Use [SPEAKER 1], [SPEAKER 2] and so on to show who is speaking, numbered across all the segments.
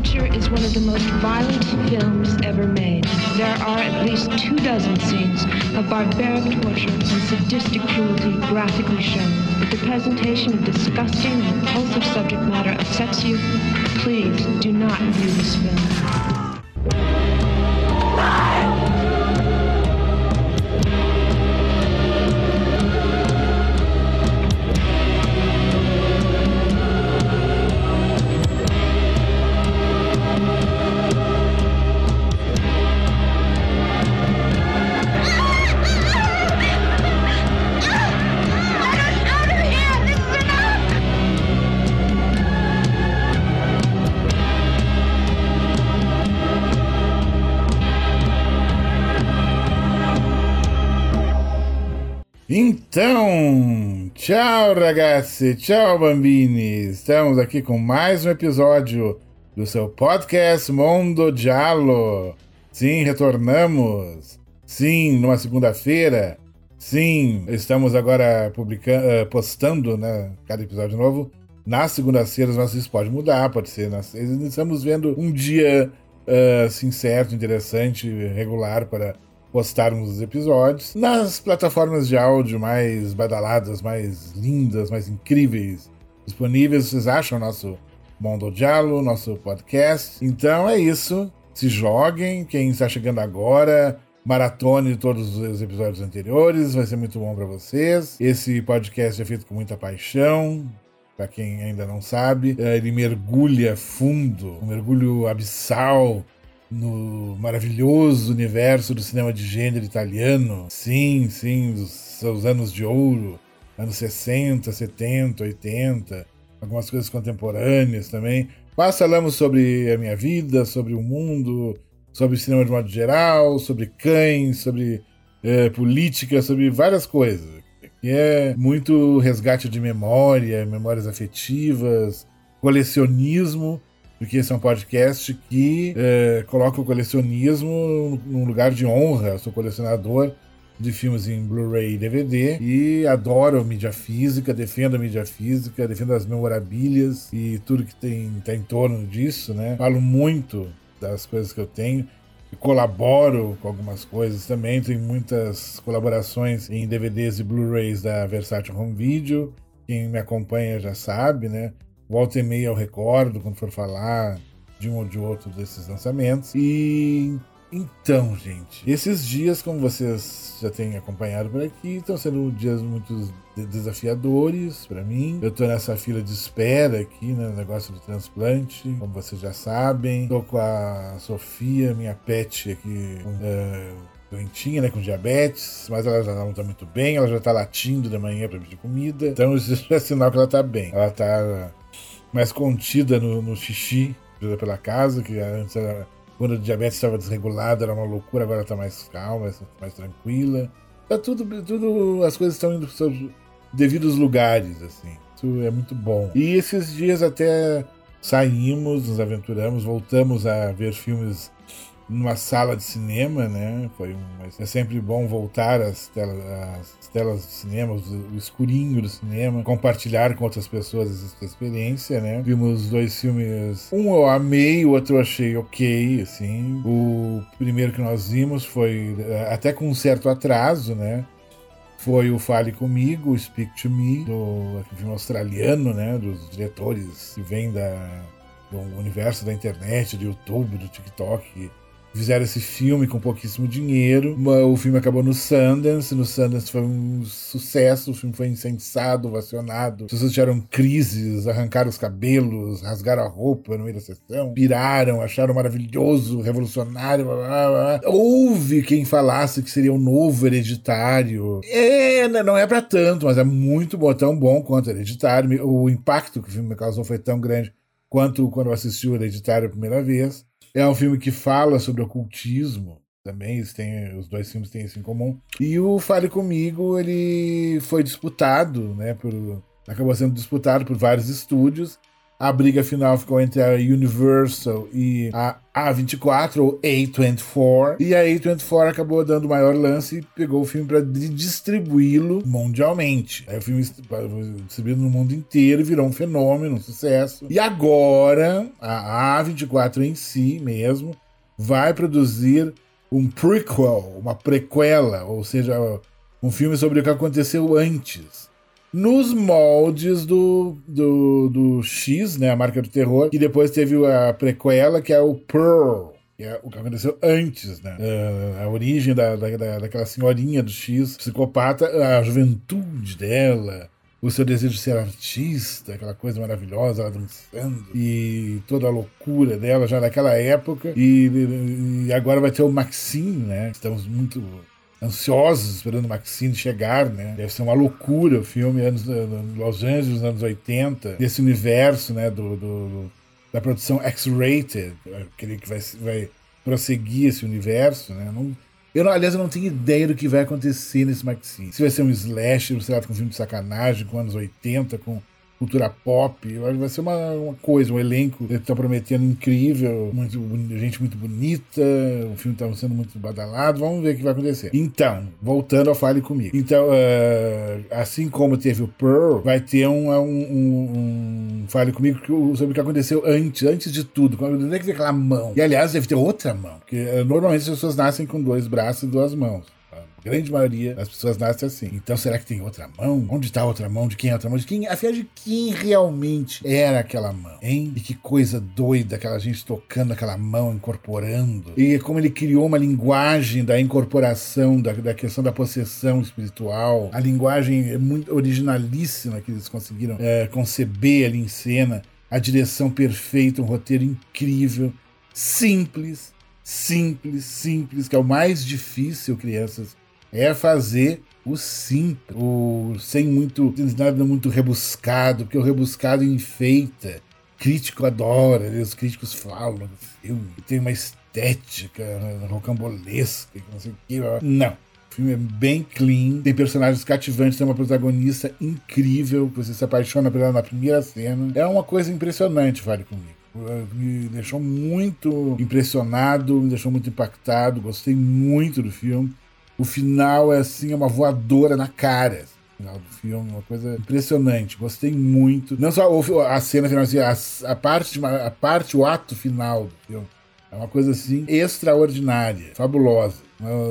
[SPEAKER 1] Creature is one of the most violent films ever made. There are at least two dozen scenes of barbaric torture and sadistic cruelty graphically shown. If the presentation of disgusting and repulsive subject matter upsets you, please do not view this film.
[SPEAKER 2] Então, tchau ragazzi, tchau bambini. Estamos aqui com mais um episódio do seu podcast Mondo Giallo. Sim, retornamos. Sim, numa segunda-feira. Sim, estamos agora publicando, postando, né, cada episódio novo. Nas segundas-feiras, mas isso pode mudar, pode ser. Nós estamos vendo um dia uh, assim, certo, interessante, regular para postarmos os episódios nas plataformas de áudio mais badaladas, mais lindas, mais incríveis disponíveis. Vocês acham nosso Mondo Diallo, nosso podcast? Então é isso. Se joguem. Quem está chegando agora, maratone todos os episódios anteriores. Vai ser muito bom para vocês. Esse podcast é feito com muita paixão. Para quem ainda não sabe, ele mergulha fundo, um mergulho abissal no maravilhoso universo do cinema de gênero italiano. Sim, sim, dos seus anos de ouro, anos 60, 70, 80, algumas coisas contemporâneas também. Mas falamos sobre a minha vida, sobre o mundo, sobre cinema de modo geral, sobre cães, sobre é, política, sobre várias coisas. E é muito resgate de memória, memórias afetivas, colecionismo porque esse é um podcast que é, coloca o colecionismo num lugar de honra. Eu sou colecionador de filmes em Blu-ray e DVD e adoro mídia física, defendo a mídia física, defendo as memorabilias e tudo que tem tá em torno disso, né? Falo muito das coisas que eu tenho colaboro com algumas coisas também. Tem muitas colaborações em DVDs e Blu-rays da Versátil Home Video. Quem me acompanha já sabe, né? Volta e meia eu recordo quando for falar de um ou de outro desses lançamentos. E então, gente, esses dias, como vocês já têm acompanhado por aqui, estão sendo dias muito desafiadores para mim. Eu tô nessa fila de espera aqui, né, no negócio do transplante, como vocês já sabem. Tô com a Sofia, minha pet aqui, uh, doentinha, né, com diabetes, mas ela já não tá muito bem, ela já tá latindo de manhã pra pedir comida. Então isso é sinal que ela tá bem. Ela tá mais contida no, no xixi pela casa, que antes era quando a diabetes estava desregulada, era uma loucura, agora está mais calma, mais, tranquila. Tá tudo, tudo, as coisas estão indo para seus devidos lugares, assim. Isso é muito bom. E esses dias até saímos, nos aventuramos, voltamos a ver filmes numa sala de cinema, né? Foi um, é sempre bom voltar às telas, às telas de cinema, o escurinho do cinema, compartilhar com outras pessoas essa experiência, né? Vimos dois filmes, um eu amei, o outro eu achei ok, assim. O primeiro que nós vimos foi eh, até com um certo atraso, né? Foi o Fale Comigo, Speak to Me, do filme australiano, né? Dos diretores que vêm da, do universo da internet, do YouTube, do TikTok, Fizeram esse filme com pouquíssimo dinheiro. O filme acabou no Sundance. No Sundance foi um sucesso. O filme foi incensado, ovacionado. As pessoas tiveram crises, arrancaram os cabelos, rasgaram a roupa no meio da sessão, piraram, acharam maravilhoso, revolucionário. Blá, blá, blá. Houve quem falasse que seria o um novo hereditário. É, né, não é para tanto, mas é muito bom, tão bom quanto hereditário. O impacto que o filme causou foi tão grande quanto quando eu assisti o hereditário a primeira vez. É um filme que fala sobre ocultismo. Também têm, os dois filmes têm isso em comum. E o Fale Comigo, ele foi disputado, né? Por, acabou sendo disputado por vários estúdios. A briga final ficou entre a Universal e a A24 ou A24. E a A24 acabou dando o maior lance e pegou o filme para distribuí-lo mundialmente. Aí o filme distribuído no mundo inteiro virou um fenômeno, um sucesso. E agora a A24 em si mesmo vai produzir um prequel, uma prequela, ou seja, um filme sobre o que aconteceu antes nos moldes do, do, do X, né, a marca do terror, e depois teve a prequela, que é o Pearl, que é o que aconteceu antes, né? Uh, a origem da, da, daquela senhorinha do X, psicopata, a juventude dela, o seu desejo de ser artista, aquela coisa maravilhosa, ela dançando, e toda a loucura dela já naquela época. E, e agora vai ter o Maxine, né? Estamos muito ansiosos esperando o Maxine chegar, né? Deve ser uma loucura o filme anos, eh, Los Angeles, anos 80, desse universo, né? Do, do da produção X-rated, aquele que vai, vai prosseguir esse universo, né? Não, eu, aliás, eu não tenho ideia do que vai acontecer nesse Maxine. Se vai ser um slasher, sei lá, com um filme de sacanagem, com anos 80, com cultura pop. Eu acho que vai ser uma, uma coisa, um elenco que tá prometendo incrível, muito, gente muito bonita, o filme tá sendo muito badalado. Vamos ver o que vai acontecer. Então, voltando ao Fale Comigo. Então, uh, assim como teve o Pearl, vai ter um, um, um, Fale Comigo sobre o que aconteceu antes, antes de tudo. Quando é que vem aquela mão? E aliás, deve ter outra mão, porque uh, normalmente as pessoas nascem com dois braços e duas mãos grande maioria das pessoas nascem assim. Então será que tem outra mão? Onde está a outra mão? De quem é a outra mão? De quem, afinal, de quem realmente era aquela mão? Hein? E que coisa doida aquela gente tocando aquela mão, incorporando. E como ele criou uma linguagem da incorporação, da, da questão da possessão espiritual. A linguagem é muito originalíssima que eles conseguiram é, conceber ali em cena. A direção perfeita, um roteiro incrível, simples, simples, simples, que é o mais difícil, crianças, é fazer o simples, o sem muito nada muito rebuscado, porque o rebuscado enfeita. Crítico adora, né? os críticos falam filme, tem uma estética né, rocambolesca, não sei o que. Não. O filme é bem clean, tem personagens cativantes, tem uma protagonista incrível, você se apaixona por ela na primeira cena. É uma coisa impressionante, vale comigo me deixou muito impressionado, me deixou muito impactado, gostei muito do filme. O final é assim, é uma voadora na cara. Final do filme, uma coisa impressionante. Gostei muito. Não só a cena final, assim, a, a, parte, a parte, o ato final do filme. É uma coisa assim extraordinária, fabulosa.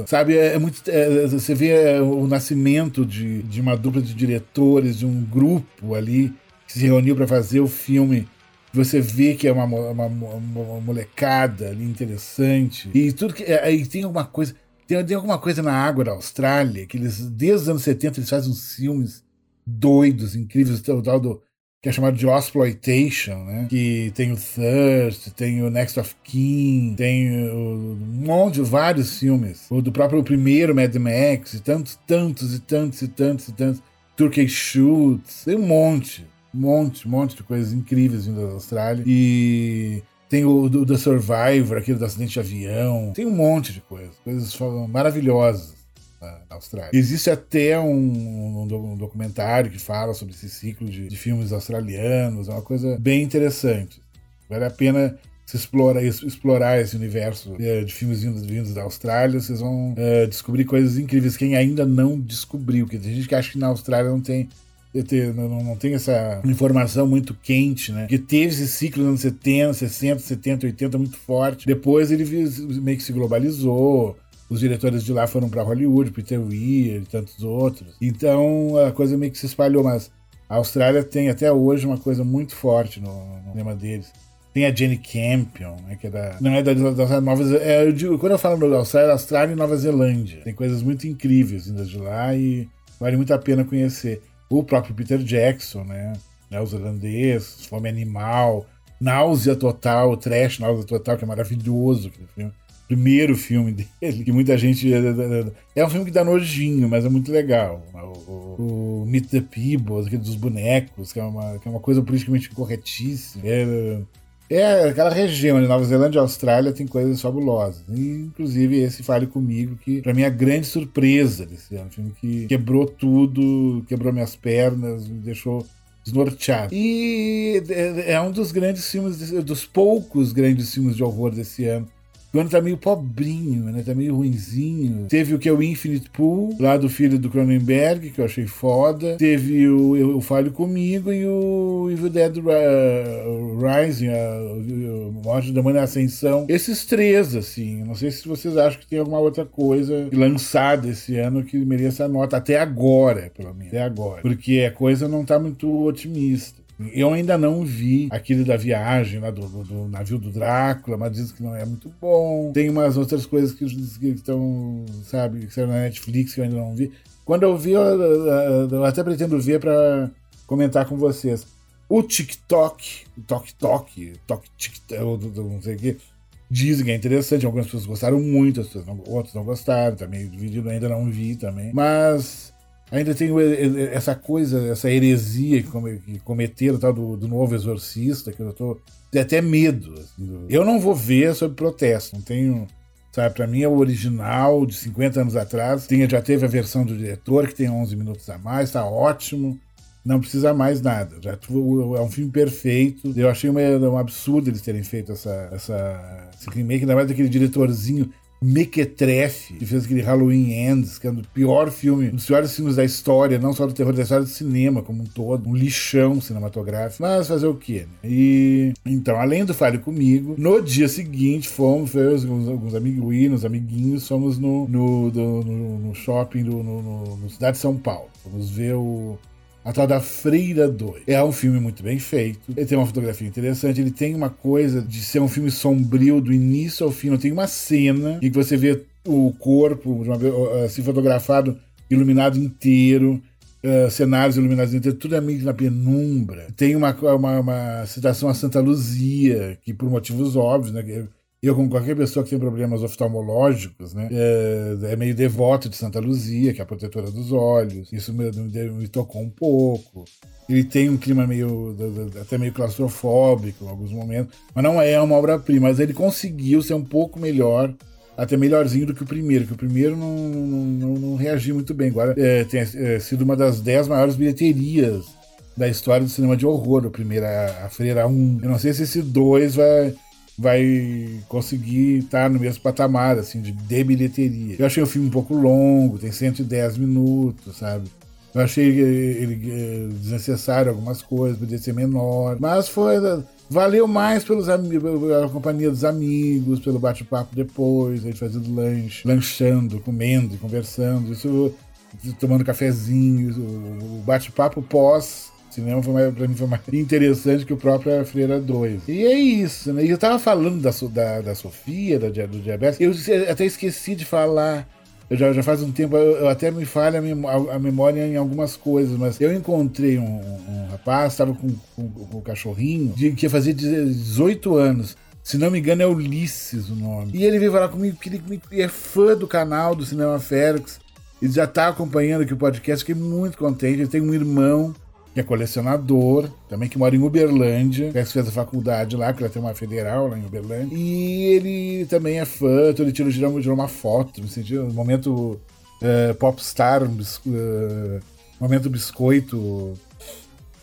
[SPEAKER 2] Sabe, é, é muito. É, você vê é, o nascimento de, de uma dupla de diretores, de um grupo ali que se reuniu para fazer o filme você vê que é uma, uma, uma molecada ali interessante. E tudo que. Aí tem alguma coisa. Tem, tem alguma coisa na água da Austrália, que eles, desde os anos 70, eles fazem uns filmes doidos, incríveis, o tal do. Que é chamado de Exploitation, né? Que tem o Thirst, tem o Next of Kin, tem um monte, de vários filmes. O do próprio primeiro Mad Max, e tantos, tantos, e tantos, e tantos, e tantos. Turkey Shoots, tem um monte. Um monte, um monte de coisas incríveis vindo da Austrália. E tem o do Survivor, aquele do acidente de avião. Tem um monte de coisas. Coisas maravilhosas na Austrália. Existe até um, um, documentário que fala sobre esse ciclo de, de, filmes australianos. É uma coisa bem interessante. Vale a pena se explorar, explorar esse universo é, de filmes vindos, vindos da Austrália. Vocês vão é, descobrir coisas incríveis. Quem ainda não descobriu. Porque tem gente que acha que na Austrália não tem ter, não, não tem essa informação muito quente, né? Porque teve esse ciclo nos anos 70, 60, 70, 80 muito forte. Depois ele meio que se globalizou. Os diretores de lá foram para Hollywood, Peter Weir e tantos outros. Então a coisa meio que se espalhou, mas a Austrália tem até hoje uma coisa muito forte no, no deles. Tem a Jenny Campion, né, que é da, não é da, da Nova é, eu Quando eu falo da Austrália, Austrália e Nova Zelândia. Tem coisas muito incríveis vindas de lá e vale muito a pena conhecer o próprio Peter Jackson, né? né os irlandeses, Fome Animal, Náusea Total, Trash Náusea Total, que é maravilhoso aquele filme. Primeiro filme dele, que muita gente. É um filme que dá nojinho, mas é muito legal. O, o, o Meet the People, aquele dos bonecos, que é uma, que é uma coisa politicamente corretíssima. É, é, aquela região, de Nova Zelândia e Austrália, tem coisas fabulosas. Inclusive, esse Fale Comigo, que pra mim é a grande surpresa desse ano. Um filme que quebrou tudo, quebrou minhas pernas, me deixou desnorteado. E é, é um dos grandes filmes, dos poucos grandes filmes de horror desse ano. O ano tá meio pobrinho, né? Tá meio ruinzinho. Teve o que é o Infinite Pool, lá do filho do Cronenberg, que eu achei foda. Teve o Eu Falho Comigo e o Evil Dead Rising, a, Morte da Mãe na Ascensão. Esses três, assim. Não sei se vocês acham que tem alguma outra coisa lançada esse ano que mereça a nota. Até agora, pelo menos. Até agora. Porque a coisa não tá muito otimista. Eu ainda não vi aquele da viagem lá do, do, do, navio do Drácula, mas dizem que não é muito bom. Tem umas outras coisas que estão, sabe, que saíram na Netflix que eu ainda não vi. Quando eu vi, eu, eu até pretendo ver para comentar com vocês. O TikTok, o Tok Tok, Tok TikTok, não sei o que, dizem que é interessante. Algumas pessoas gostaram muito, outras não gostaram. Também o vídeo ainda não vi também. Mas Ainda tem essa coisa, essa heresia que cometeram do, do novo exorcista, que eu tô. Até medo. Assim, eu não vou ver sobre protesto, não tenho. Sabe, pra mim é o original de 50 anos atrás. Tem, já teve a versão do diretor, que tem 11 minutos a mais, tá ótimo. Não precisa mais nada. Já, é um filme perfeito. Eu achei uma, um absurdo eles terem feito essa, essa, esse remake, ainda mais daquele diretorzinho Mequetrefe, que fez aquele Halloween Ends, que é o pior filme, um dos piores filmes da história, não só do terror, da história do cinema como um todo, um lixão cinematográfico. Mas fazer o quê? Né? E então, além do Fale Comigo, no dia seguinte fomos, foi alguns, alguns amiguinhos, amiguinhos, fomos no, no, do, no, no shopping do, no, no, no Cidade de São Paulo. Fomos ver o a tal da Freira 2. É um filme muito bem feito. Ele tem uma fotografia interessante. Ele tem uma coisa de ser um filme sombrio do início ao fim. Não tem uma cena em que você vê o corpo uma, assim fotografado, iluminado inteiro. Uh, cenários iluminados inteiros, tudo é meio na penumbra. Tem uma, uma, uma, citação a Santa Luzia, que por motivos óbvios, né? Eu, como qualquer pessoa que tem problemas oftalmológicos, né, é, é, meio devoto de Santa Luzia, que é a protetora dos olhos. Isso me, me, me tocou um pouco. Ele tem um clima meio até meio claustrofóbico em alguns momentos, mas não é uma obra-prima. Mas ele conseguiu ser um pouco melhor, até melhorzinho do que o primeiro, que o primeiro não, não, não, reagiu muito bem. Agora é, tem é, sido uma das dez maiores bilheterias da história do cinema de horror, o primeiro, a, a Freira 1. Eu não sei se esse 2 vai vai conseguir estar no mesmo patamar, assim, de, de bilheteria. Eu achei o filme um pouco longo, tem 110 minutos, sabe? Eu achei ele, eh, desnecessário algumas coisas, podia ser menor, mas foi valeu mais pelos pela companhia dos amigos, pelo bate-papo depois, a gente fazendo lanche, lanchando, comendo, conversando, isso tomando cafezinho, o bate-papo pós cinema foi mais, pra mim foi mais interessante que o próprio Freira 2. E é isso, né? E eu tava falando da, da, da Sofia, da, do diabetes, eu até esqueci de falar. Eu já, já faz um tempo, eu, eu até me falha a, a, memória em algumas coisas, mas eu encontrei um, um rapaz, estava com, com, com um cachorrinho, de, que ia fazer 18 anos. Se não me engano, é Ulisses o nome. E ele veio falar comigo que ele é fã do canal do Cinema Félix. Ele já está acompanhando aqui o podcast, fiquei muito contente. Ele tem um irmão que é colecionador, também que mora em Uberlândia, que fez a faculdade lá, que ela tem uma federal lá em Uberlândia. E ele também é fã, então ele tirou, tirou, uma foto, me senti um momento uh, popstar, um uh, momento biscoito,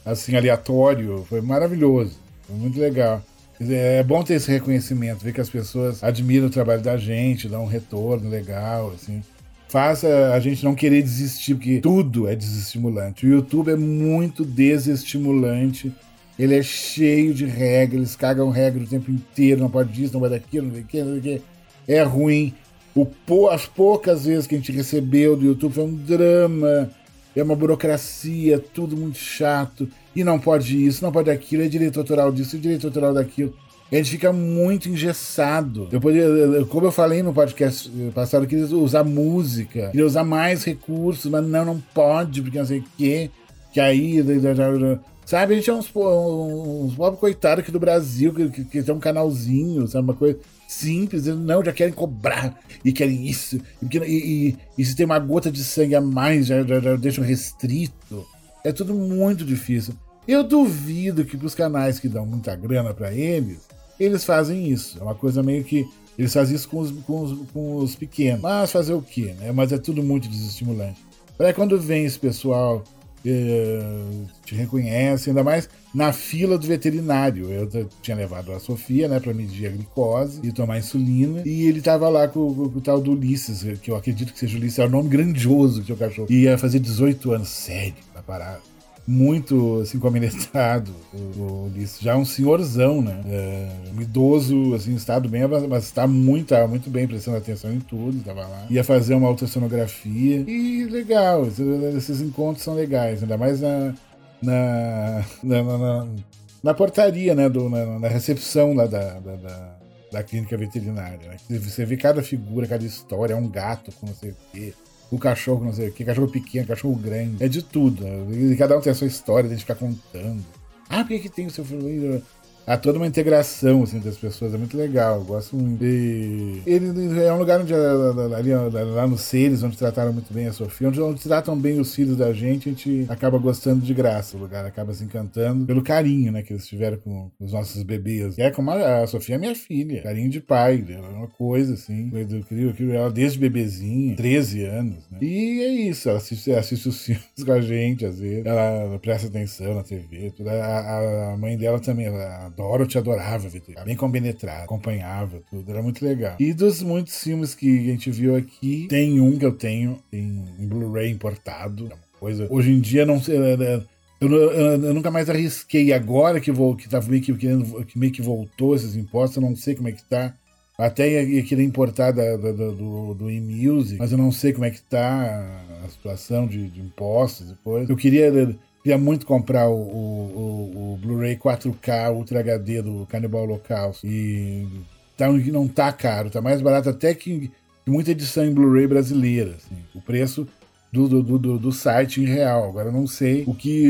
[SPEAKER 2] assim, aleatório. Foi maravilhoso, foi muito legal. É bom ter esse reconhecimento, ver que as pessoas admiram o trabalho da gente, dão um retorno legal, assim faça a gente não querer desistir, porque tudo é desestimulante. O YouTube é muito desestimulante. Ele é cheio de regras, eles cagam regra o tempo inteiro, não pode isso, não pode aquilo, não sei o que, não sei o que. É ruim. O, as poucas vezes que a gente recebeu do YouTube foi um drama, é uma burocracia, tudo muito chato. E não pode isso, não pode aquilo, é direito autoral disso, é direito autoral daquilo gente fica muito engessado. Eu poderia, como eu falei no podcast passado, eu queria usar música, queria usar mais recursos, mas não, não pode, porque não sei o quê. Que aí. Sabe, a gente é uns, uns pobres coitados aqui do Brasil, que, que, que tem um canalzinho, sabe, uma coisa simples, não, já querem cobrar, e querem isso, e, e, e se tem uma gota de sangue a mais, já, já, já deixam restrito. É tudo muito difícil. Eu duvido que para os canais que dão muita grana para eles, eles fazem isso. É uma coisa meio que. Eles fazem isso com os, com os, com os pequenos. Mas fazer o quê? Né? Mas é tudo muito desestimulante. Aí quando vem esse pessoal uh, te reconhece, ainda mais na fila do veterinário. Eu tinha levado a Sofia, né, para medir a glicose e tomar insulina, e ele tava lá com, com, com, o tal do Ulisses, que eu acredito que seja Ulisses, é um nome grandioso que o cachorro. E ia fazer 18 anos, sério, na parada muito assim compenetrado, o, Ulisses. Já é um senhorzão, né? É, um idoso, assim, estado bem, mas está muito, muito bem, prestando atenção em tudo, tava lá. Ia fazer uma ultrassonografia. E legal, esses encontros são legais, ainda mais na. na, na, na, na portaria, né? Do, na, na recepção lá da, da, da, da clínica veterinária. Né? Você vê cada figura, cada história, é um gato com não sei o quê o cachorro, não sei o que, cachorro pequeno, cachorro grande, é de tudo. E cada um tem a sua história, a gente ficar contando. Ah, por que, que tem o seu filho? Há toda uma integração assim, das pessoas, é muito legal, gosto muito. E ele é um lugar onde, ali, lá nos Seres, onde trataram muito bem a Sofia, onde, onde tratam bem os filhos da gente, a gente acaba gostando de graça, o lugar acaba se encantando pelo carinho, né, que eles tiveram com os nossos bebês. E é como a, a Sofia é minha filha, carinho de pai, é uma coisa assim, eu crio, eu crio ela desde bebezinha, 13 anos, né? E é isso, ela assiste, assiste os filmes com a gente, às vezes, ela, ela presta atenção na TV, tudo. A, a, mãe dela também, ela Dorothy adorava VT. Bem compenetrada, acompanhava tudo, era muito legal. E dos muitos filmes que a gente viu aqui, tem um que eu tenho em, Blu-ray importado. É coisa. Hoje em dia não sei. É, é, eu, eu, eu, nunca mais arrisquei. Agora que, vou, que tá meio que, querendo, que meio que voltou esses impostos, eu não sei como é que tá. Até ia, ia querer importar da, da, do, do e-music, mas eu não sei como é que tá a situação de, de impostos e coisa. Eu queria Queria muito comprar o, o, o Blu-ray 4K Ultra HD do Cannibal Holocaust. E tá, não tá caro, tá mais barato até que, muita edição em Blu-ray brasileira. Assim. O preço do, do, do, do, site em real. Agora não sei o que,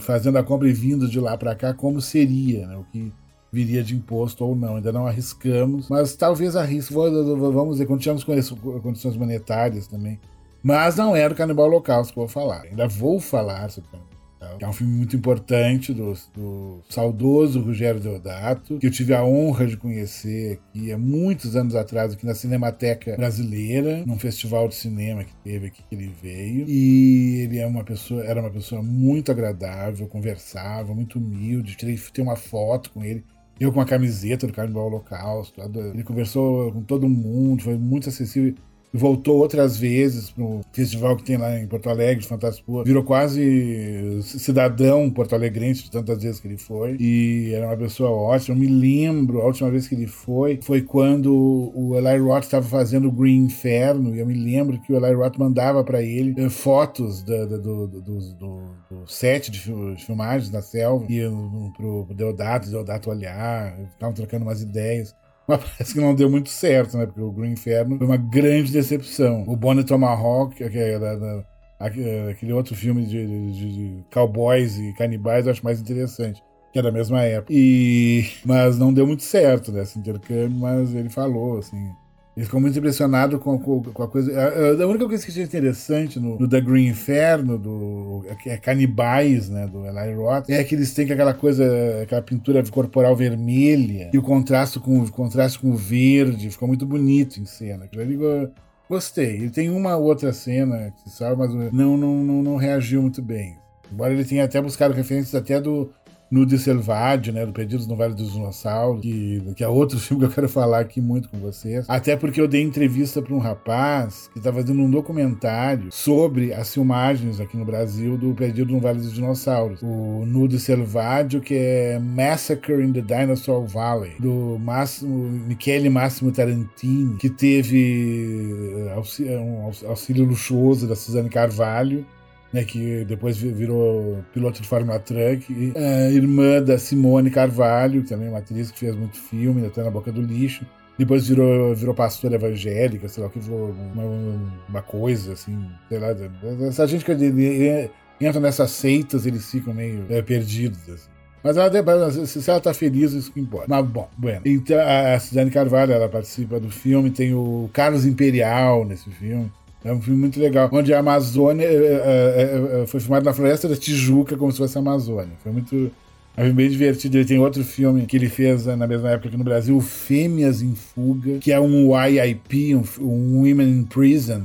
[SPEAKER 2] fazendo a compra e vindo de lá para cá, como seria, né? O que viria de imposto ou não. Ainda não arriscamos, mas talvez arrisque. Vamos ver, continuamos com condições monetárias também. Mas não era o Canibal Holocausto que eu vou falar. Ainda vou falar sobre o Holocausto. É um filme muito importante do, do saudoso Rogério Deodato, que eu tive a honra de conhecer aqui há muitos anos atrás, aqui na Cinemateca Brasileira, num festival de cinema que teve aqui que ele veio. E ele é uma pessoa, era uma pessoa muito agradável, conversava, muito humilde. Tirei, tem uma foto com ele. Eu com a camiseta do Carnaval Holocausto. Ele conversou com todo mundo, foi muito acessível voltou outras vezes pro festival que tem lá em Porto Alegre, de Fantaspor. Virou quase cidadão porto-alegrense de tantas vezes que ele foi. E era uma pessoa ótima. Eu me lembro, a última vez que ele foi, foi quando o Eli Roth estava fazendo o Green Inferno. E eu me lembro que o Eli Roth mandava para ele eh, fotos do, do, do, do, set de filmagens da selva. E pro Deodato, Deodato olhar, ficavam trocando umas ideias. Mas parece que não deu muito certo, né? Porque o Green Inferno foi uma grande decepção. O Bonnie Tomahawk, que é da, da, aquele outro filme de, de, de, cowboys e canibais, eu acho mais interessante. Que é da mesma época. E... Mas não deu muito certo nesse né, intercâmbio, mas ele falou, assim ele ficou muito impressionado com, com, com a coisa. A, a, única coisa que achei interessante no, no The Green Inferno, do é Canibais, né, do Eli Roth, é que eles têm aquela coisa, aquela pintura corporal vermelha e o contraste com, o contraste com o verde, ficou muito bonito em cena. Aquilo ali, gostei. Ele tem uma outra cena que sabe, mas não, não, não, não reagiu muito bem. Embora ele tenha até buscado referências até do, Nude Selvagem, né? Do Perdidos no Vale dos Dinossauros, que, que é outro filme que eu quero falar aqui muito com vocês. Até porque eu dei entrevista para um rapaz que está fazendo um documentário sobre as filmagens aqui no Brasil do Perdido no Vale dos Dinossauros. O Nude Selvagem, que é Massacre in the Dinosaur Valley, do Máximo, Michele Máximo Tarantini, que teve eh, auxílio, um auxílio luxuoso da Suzane Carvalho né, que depois virou piloto de Fórmula Truck, e, a irmã da Simone Carvalho, também é uma atriz que fez muito filme, até na boca do lixo. Depois virou, virou pastora evangélica, sei lá que, uma, uma coisa assim, sei lá. Essa gente que entra nessas seitas, eles ficam meio é, perdidos. Assim. Mas ela, se ela tá feliz, isso que importa. Mas, bom, bueno. Então, a Cidane Carvalho, ela participa do filme, tem o Carlos Imperial nesse filme. É um filme muito legal, onde a Amazônia é, é, é, foi filmado na Floresta da Tijuca, como se fosse a Amazônia. Foi muito. É um filme bem divertido. Ele tem outro filme que ele fez na mesma época aqui no Brasil, Fêmeas em Fuga, que é um YIP, um, um Women in Prison,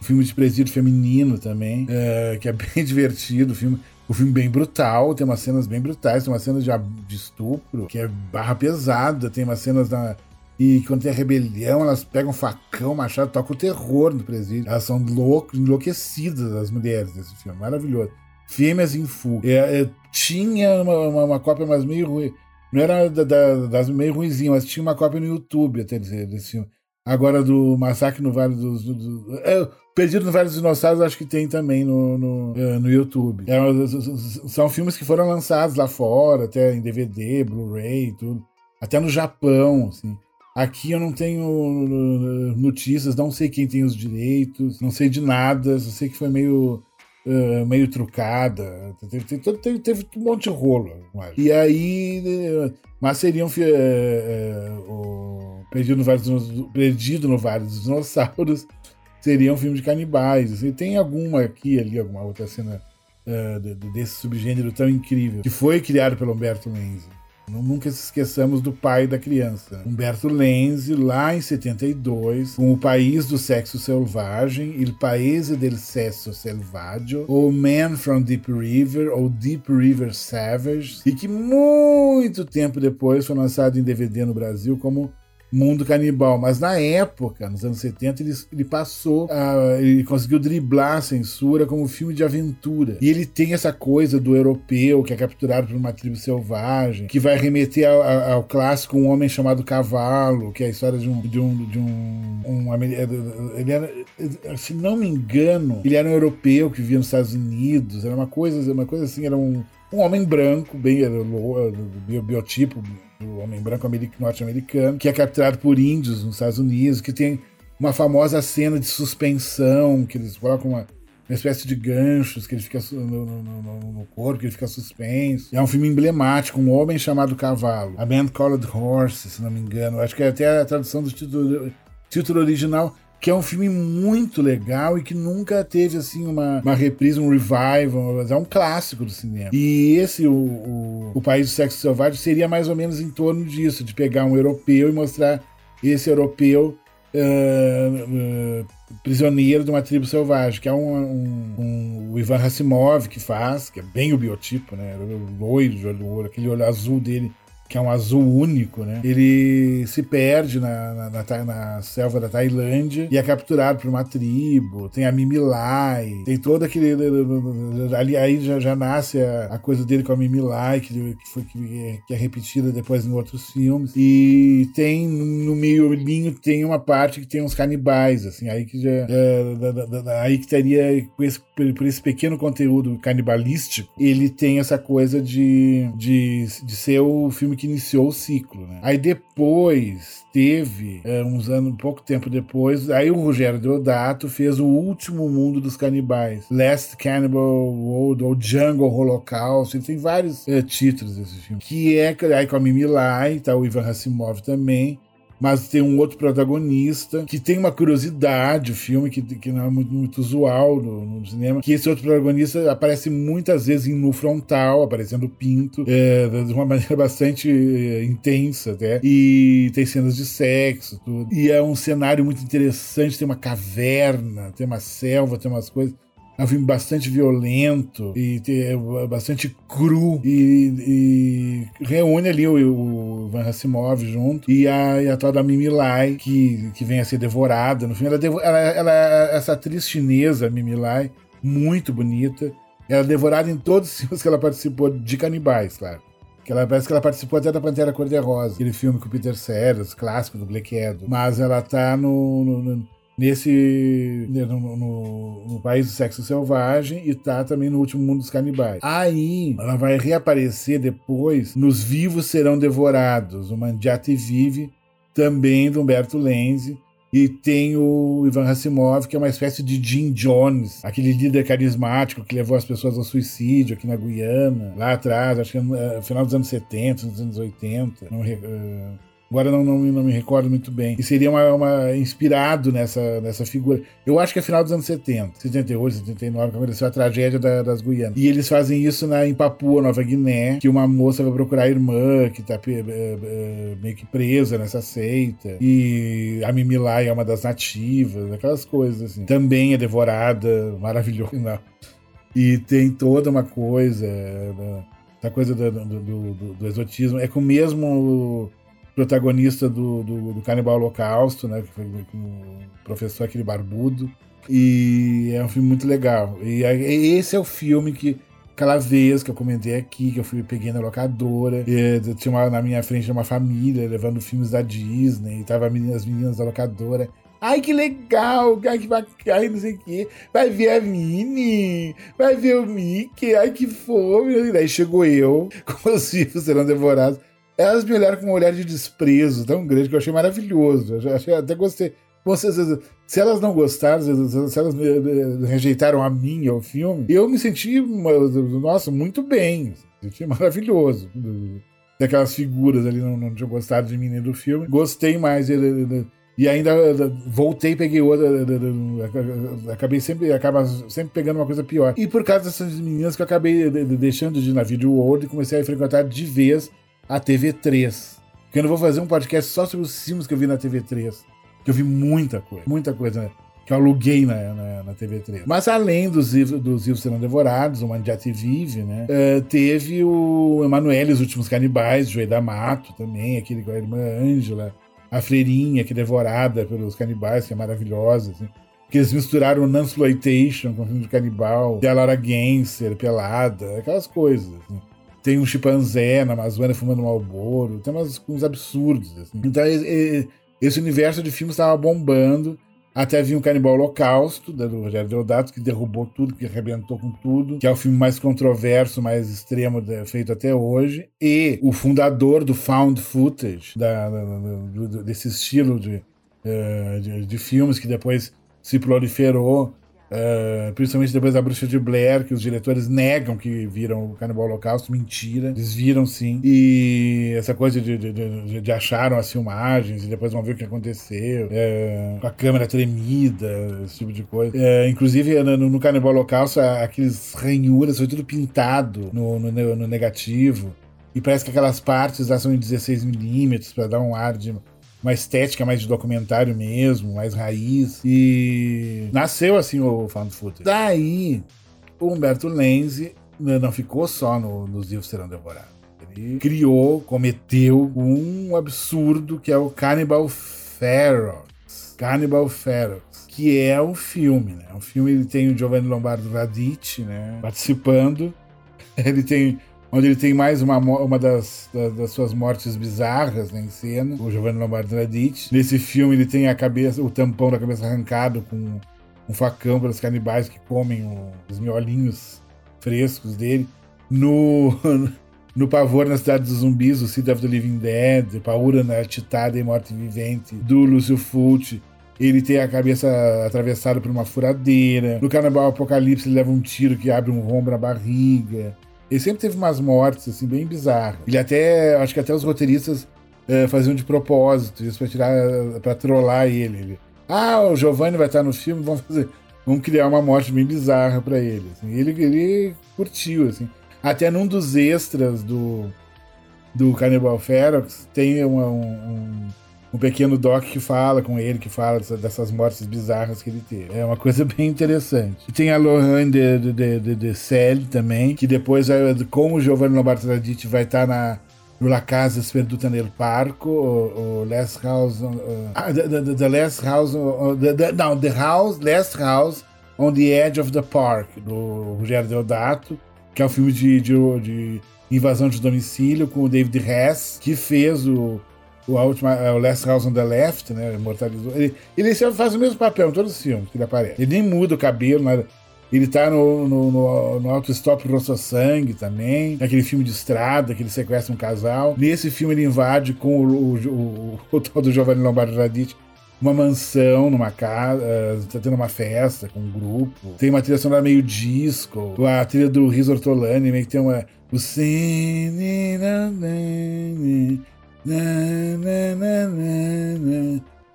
[SPEAKER 2] um filme de presídio feminino também, é, que é bem divertido. O filme, o filme bem brutal, tem umas cenas bem brutais, tem umas cenas de, de estupro, que é barra pesada, tem umas cenas na, e quando tem a rebelião, elas pegam facão, machado, tocam o terror no presídio. Elas são loucas, enlouquecidas, as mulheres desse filme. Maravilhoso. Fêmeas em fuga. É, é, tinha uma, uma, uma, cópia, mas meio ruim. Não era da, da, das meio ruimzinhas, mas tinha uma cópia no YouTube até dizer, desse filme. Agora do Massacre no Vale dos. Do, do, é, Perdido no Vale dos Dinossauros, acho que tem também no, no, é, no YouTube. É, são filmes que foram lançados lá fora, até em DVD, Blu-ray, tudo. Até no Japão, assim. Aqui eu não tenho uh, notícias, não sei quem tem os direitos, não sei de nada, sei que foi meio, uh, meio trucada. Teve, teve, teve, um monte de rolo. E aí. Uh, mas seria um. Uh, uh, Perdido no, Vale dos, Perdido no Vale dos Dinossauros seria um filme de canibais. Assim, tem alguma aqui, ali, alguma outra cena desse subgênero tão incrível, que foi criado pelo Humberto Lenzi. Nunca se esqueçamos do pai da criança. Humberto Lenzi, lá em 72, com O País do Sexo Selvagem, Il Paese del Sesso Selvaggio, ou Man from Deep River, ou Deep River Savage, e que muito tempo depois foi lançado em DVD no Brasil como mundo canibal. Mas na época, nos anos 70, ele, ele passou, a, ele conseguiu driblar a censura como filme de aventura. E ele tem essa coisa do europeu que é capturado por uma tribo selvagem, que vai remeter ao, ao clássico Um Homem Chamado Cavalo, que é a história de um. De um, de um, um ele era, se não me engano, ele era um europeu que vivia nos Estados Unidos. Era uma coisa, uma coisa assim, era um um homem branco, bem do biotipo do homem branco norte-americano, que é capturado por índios nos Estados Unidos, que tem uma famosa cena de suspensão, que eles colocam uma, uma espécie de ganchos que ele fica no, no, no, no, corpo, que ele fica suspenso. É um filme emblemático, um homem chamado Cavalo, A Man Called Horse, se não me engano. Acho que é até a tradução do título, título original que é um filme muito legal e que nunca teve assim uma, uma reprise, um revival, é um clássico do cinema. E esse, o, o, o País do Sexo Selvagem, seria mais ou menos em torno disso, de pegar um europeu e mostrar esse europeu uh, uh, prisioneiro de uma tribo selvagem, que é um, um, um, o Ivan Rassimov que faz, que é bem o biotipo, né? Loiro de olho, aquele olho azul dele que é um azul único, né? Ele se perde na, na, na, na, selva da Tailândia e é capturado por uma tribo. Tem a Mimilai, tem todo aquele. Ali aí já, já nasce a, a, coisa dele com a Mimilai, que, que, foi, que, que, é repetida depois em outros filmes. E tem no meio linho tem uma parte que tem uns canibais, assim, aí que já. É, aí que estaria por esse, por esse pequeno conteúdo canibalístico, ele tem essa coisa de, de, de ser o filme que iniciou o ciclo. Né? Aí depois teve, é, uns anos, pouco tempo depois, aí o Rogério Deodato fez o último mundo dos canibais, Last Cannibal World ou Jungle Holocaust, ele tem vários é, títulos desse filme, que é aí com a Mimi Lai, tá o Ivan Rassimov também, mas tem um outro protagonista que tem uma curiosidade, o filme que, que não é muito, muito usual no, no, cinema, que esse outro protagonista aparece muitas vezes nu frontal, aparecendo pinto, é, de uma maneira bastante é, intensa até, e tem cenas de sexo, tudo. E é um cenário muito interessante, tem uma caverna, tem uma selva, tem umas coisas é um filme bastante violento e é bastante cru e, e reúne ali o, o Van Hassimov junto e a, e a tal da Mimi Lai que, que vem a ser devorada. No filme, ela, ela, ela essa atriz chinesa, Mimi Lai, muito bonita. Ela é devorada em todos os filmes que ela participou de canibais, claro. Que ela, parece que ela participou até da Pantera Cor-de-Rosa, aquele filme com o Peter Sellers, clássico do Black Edward. Mas ela tá no, no nesse né, no, no, no, país do sexo selvagem e tá também no último mundo dos canibais. Aí ela vai reaparecer depois nos Vivos Serão Devorados, o Mandiate Vive, também do Humberto Lenzi. E tem o Ivan Rassimov, que é uma espécie de Jim Jones, aquele líder carismático que levou as pessoas ao suicídio aqui na Guiana, lá atrás, acho que no uh, final dos anos 70, nos anos 80. Não, uh, Agora não, não, não me recordo muito bem. E seria uma, uma, inspirado nessa, nessa figura. Eu acho que é final dos anos 70, 78, 79, que aconteceu a tragédia da, das Guianas. E eles fazem isso na, em Papua, Nova Guiné, que uma moça vai procurar a irmã, que tá é, é, meio que presa nessa seita. E a Mimilai é uma das nativas, aquelas coisas assim. Também é devorada, maravilhoso. Não. E tem toda uma coisa. Né, essa coisa do, do, do, do exotismo. É com o mesmo protagonista do, do, do Canibal Holocausto, né? Que foi o professor aquele barbudo. E é um filme muito legal. E esse é o filme que aquela vez que eu comentei aqui, que eu fui peguei na locadora, e tinha uma, na minha frente uma família levando filmes da Disney, e tava as meninas da locadora. Ai, que legal! Ai, que bacana, não sei o quê. Vai ver a Minnie, vai ver o Mickey, ai, que fome. E daí chegou eu, com os filhos serão devorados. Elas me olharam com um olhar de desprezo tão grande que eu achei maravilhoso. Eu achei, até gostei. Vocês, se elas não gostaram, se elas rejeitaram a mim e o filme, eu me senti, nossa, muito bem. Me senti maravilhoso. Daquelas figuras ali não, não tinham gostado de mim nem do filme. Gostei mais. E ainda voltei peguei outra. Acabei sempre, acaba sempre pegando uma coisa pior. E por causa dessas meninas que eu acabei deixando de ir na Video World e comecei a frequentar de vez a TV3. Porque eu não vou fazer um podcast só sobre os filmes que eu vi na TV3. Que eu vi muita coisa, muita coisa, né? Que eu aluguei na, na, na TV3. Mas além dos, dos livros serão devorados, o Mandiati Vive, né? Uh, teve o Emanuele, Os Últimos Canibais, Joey da Mato também, aquele com a irmã Ângela. A Freirinha, que é devorada pelos canibais, que é maravilhosa, assim que eles misturaram Nansploitation com o filme de canibal, e a Lara Genser, pelada, aquelas coisas. Assim tem um chimpanzé na Amazônia fumando Malboro, tem umas, uns absurdos. Assim. Então, esse universo de filmes estava bombando. Até vir um Canibal Holocausto, do Rogério Deodato, que derrubou tudo, que arrebentou com tudo, que é o filme mais controverso, mais extremo feito até hoje. E o fundador do Found Footage, da, da, da, desse estilo de, uh, de, de filmes que depois se proliferou Uh, principalmente depois da Bruxa de Blair, que os diretores negam que viram o Canibal Holocausto, mentira. Eles viram sim. E essa coisa de, de, de, de acharam as filmagens e depois vão ver o que aconteceu, uh, com a câmera tremida, esse tipo de coisa. Uh, inclusive, no, no Canibal Holocausto, aqueles ranhuras foi tudo pintado no, no, no negativo. E parece que aquelas partes lá são em 16mm para dar um ar de uma estética mais de documentário mesmo, mais raiz. E nasceu assim o Found Footage. Daí, o Humberto Lenzi não ficou só no, nos livros serão devorados. Ele criou, cometeu um absurdo que é o Cannibal Ferox. Cannibal Ferox. Que é um filme, né? Um filme, ele tem o Giovanni Lombardo Radici, né? Participando. Ele tem onde ele tem mais uma, uma das, das, das suas mortes bizarras né, em cena, o Giovanni Lombardo Radic. Nesse filme ele tem a cabeça, o tampão da cabeça arrancado com um facão pelos canibais que comem os miolinhos frescos dele. No, no Pavor na Cidade dos Zumbis, o City of the Living Dead, Paura na Titada e Morte Vivente, do Lúcio Fulci. Ele tem a cabeça atravessada por uma furadeira. No Carnaval Apocalipse, ele leva um tiro que abre um rombo na barriga. Ele sempre teve umas mortes, assim, bem bizarras. Ele até, acho que até os roteiristas é, faziam de propósito, isso pra tirar, pra trollar ele. ele. Ah, o Giovanni vai estar no filme, vamos fazer, vamos criar uma morte bem bizarra para ele. Assim. Ele, ele curtiu, assim. Até num dos extras do, do Cannibal Ferox tem uma, um, um um pequeno doc que fala com ele, que fala dessas mortes bizarras que ele teve. É uma coisa bem interessante. E tem a Lorraine de, de, de, de Selle também, que depois, com o Giovanni Lombardo vai estar tá na, La Casa Sperduta nel Parco, o, o Last House, uh, the, the, the, Last House, the, the, não, The House, Last House on the Edge of the Park, do Rogério Deodato, que é um filme de, de, de invasão de domicílio com o David Hess, que fez o o, a última, é o Last House on the Left, né? Imortalizou. Ele, ele faz o mesmo papel em todos os filmes que ele aparece. Ele nem muda o cabelo, nada. Ele tá no, no, no, no Stop Rosso Sangue também, naquele filme de estrada que ele sequestra um casal. Nesse filme ele invade com o, o, o, tal do Giovanni Lombardo Radic uma mansão numa casa, tá tendo uma festa com um grupo. Tem uma trilha sonora meio disco. A trilha do Riz Ortolani meio que tem uma. O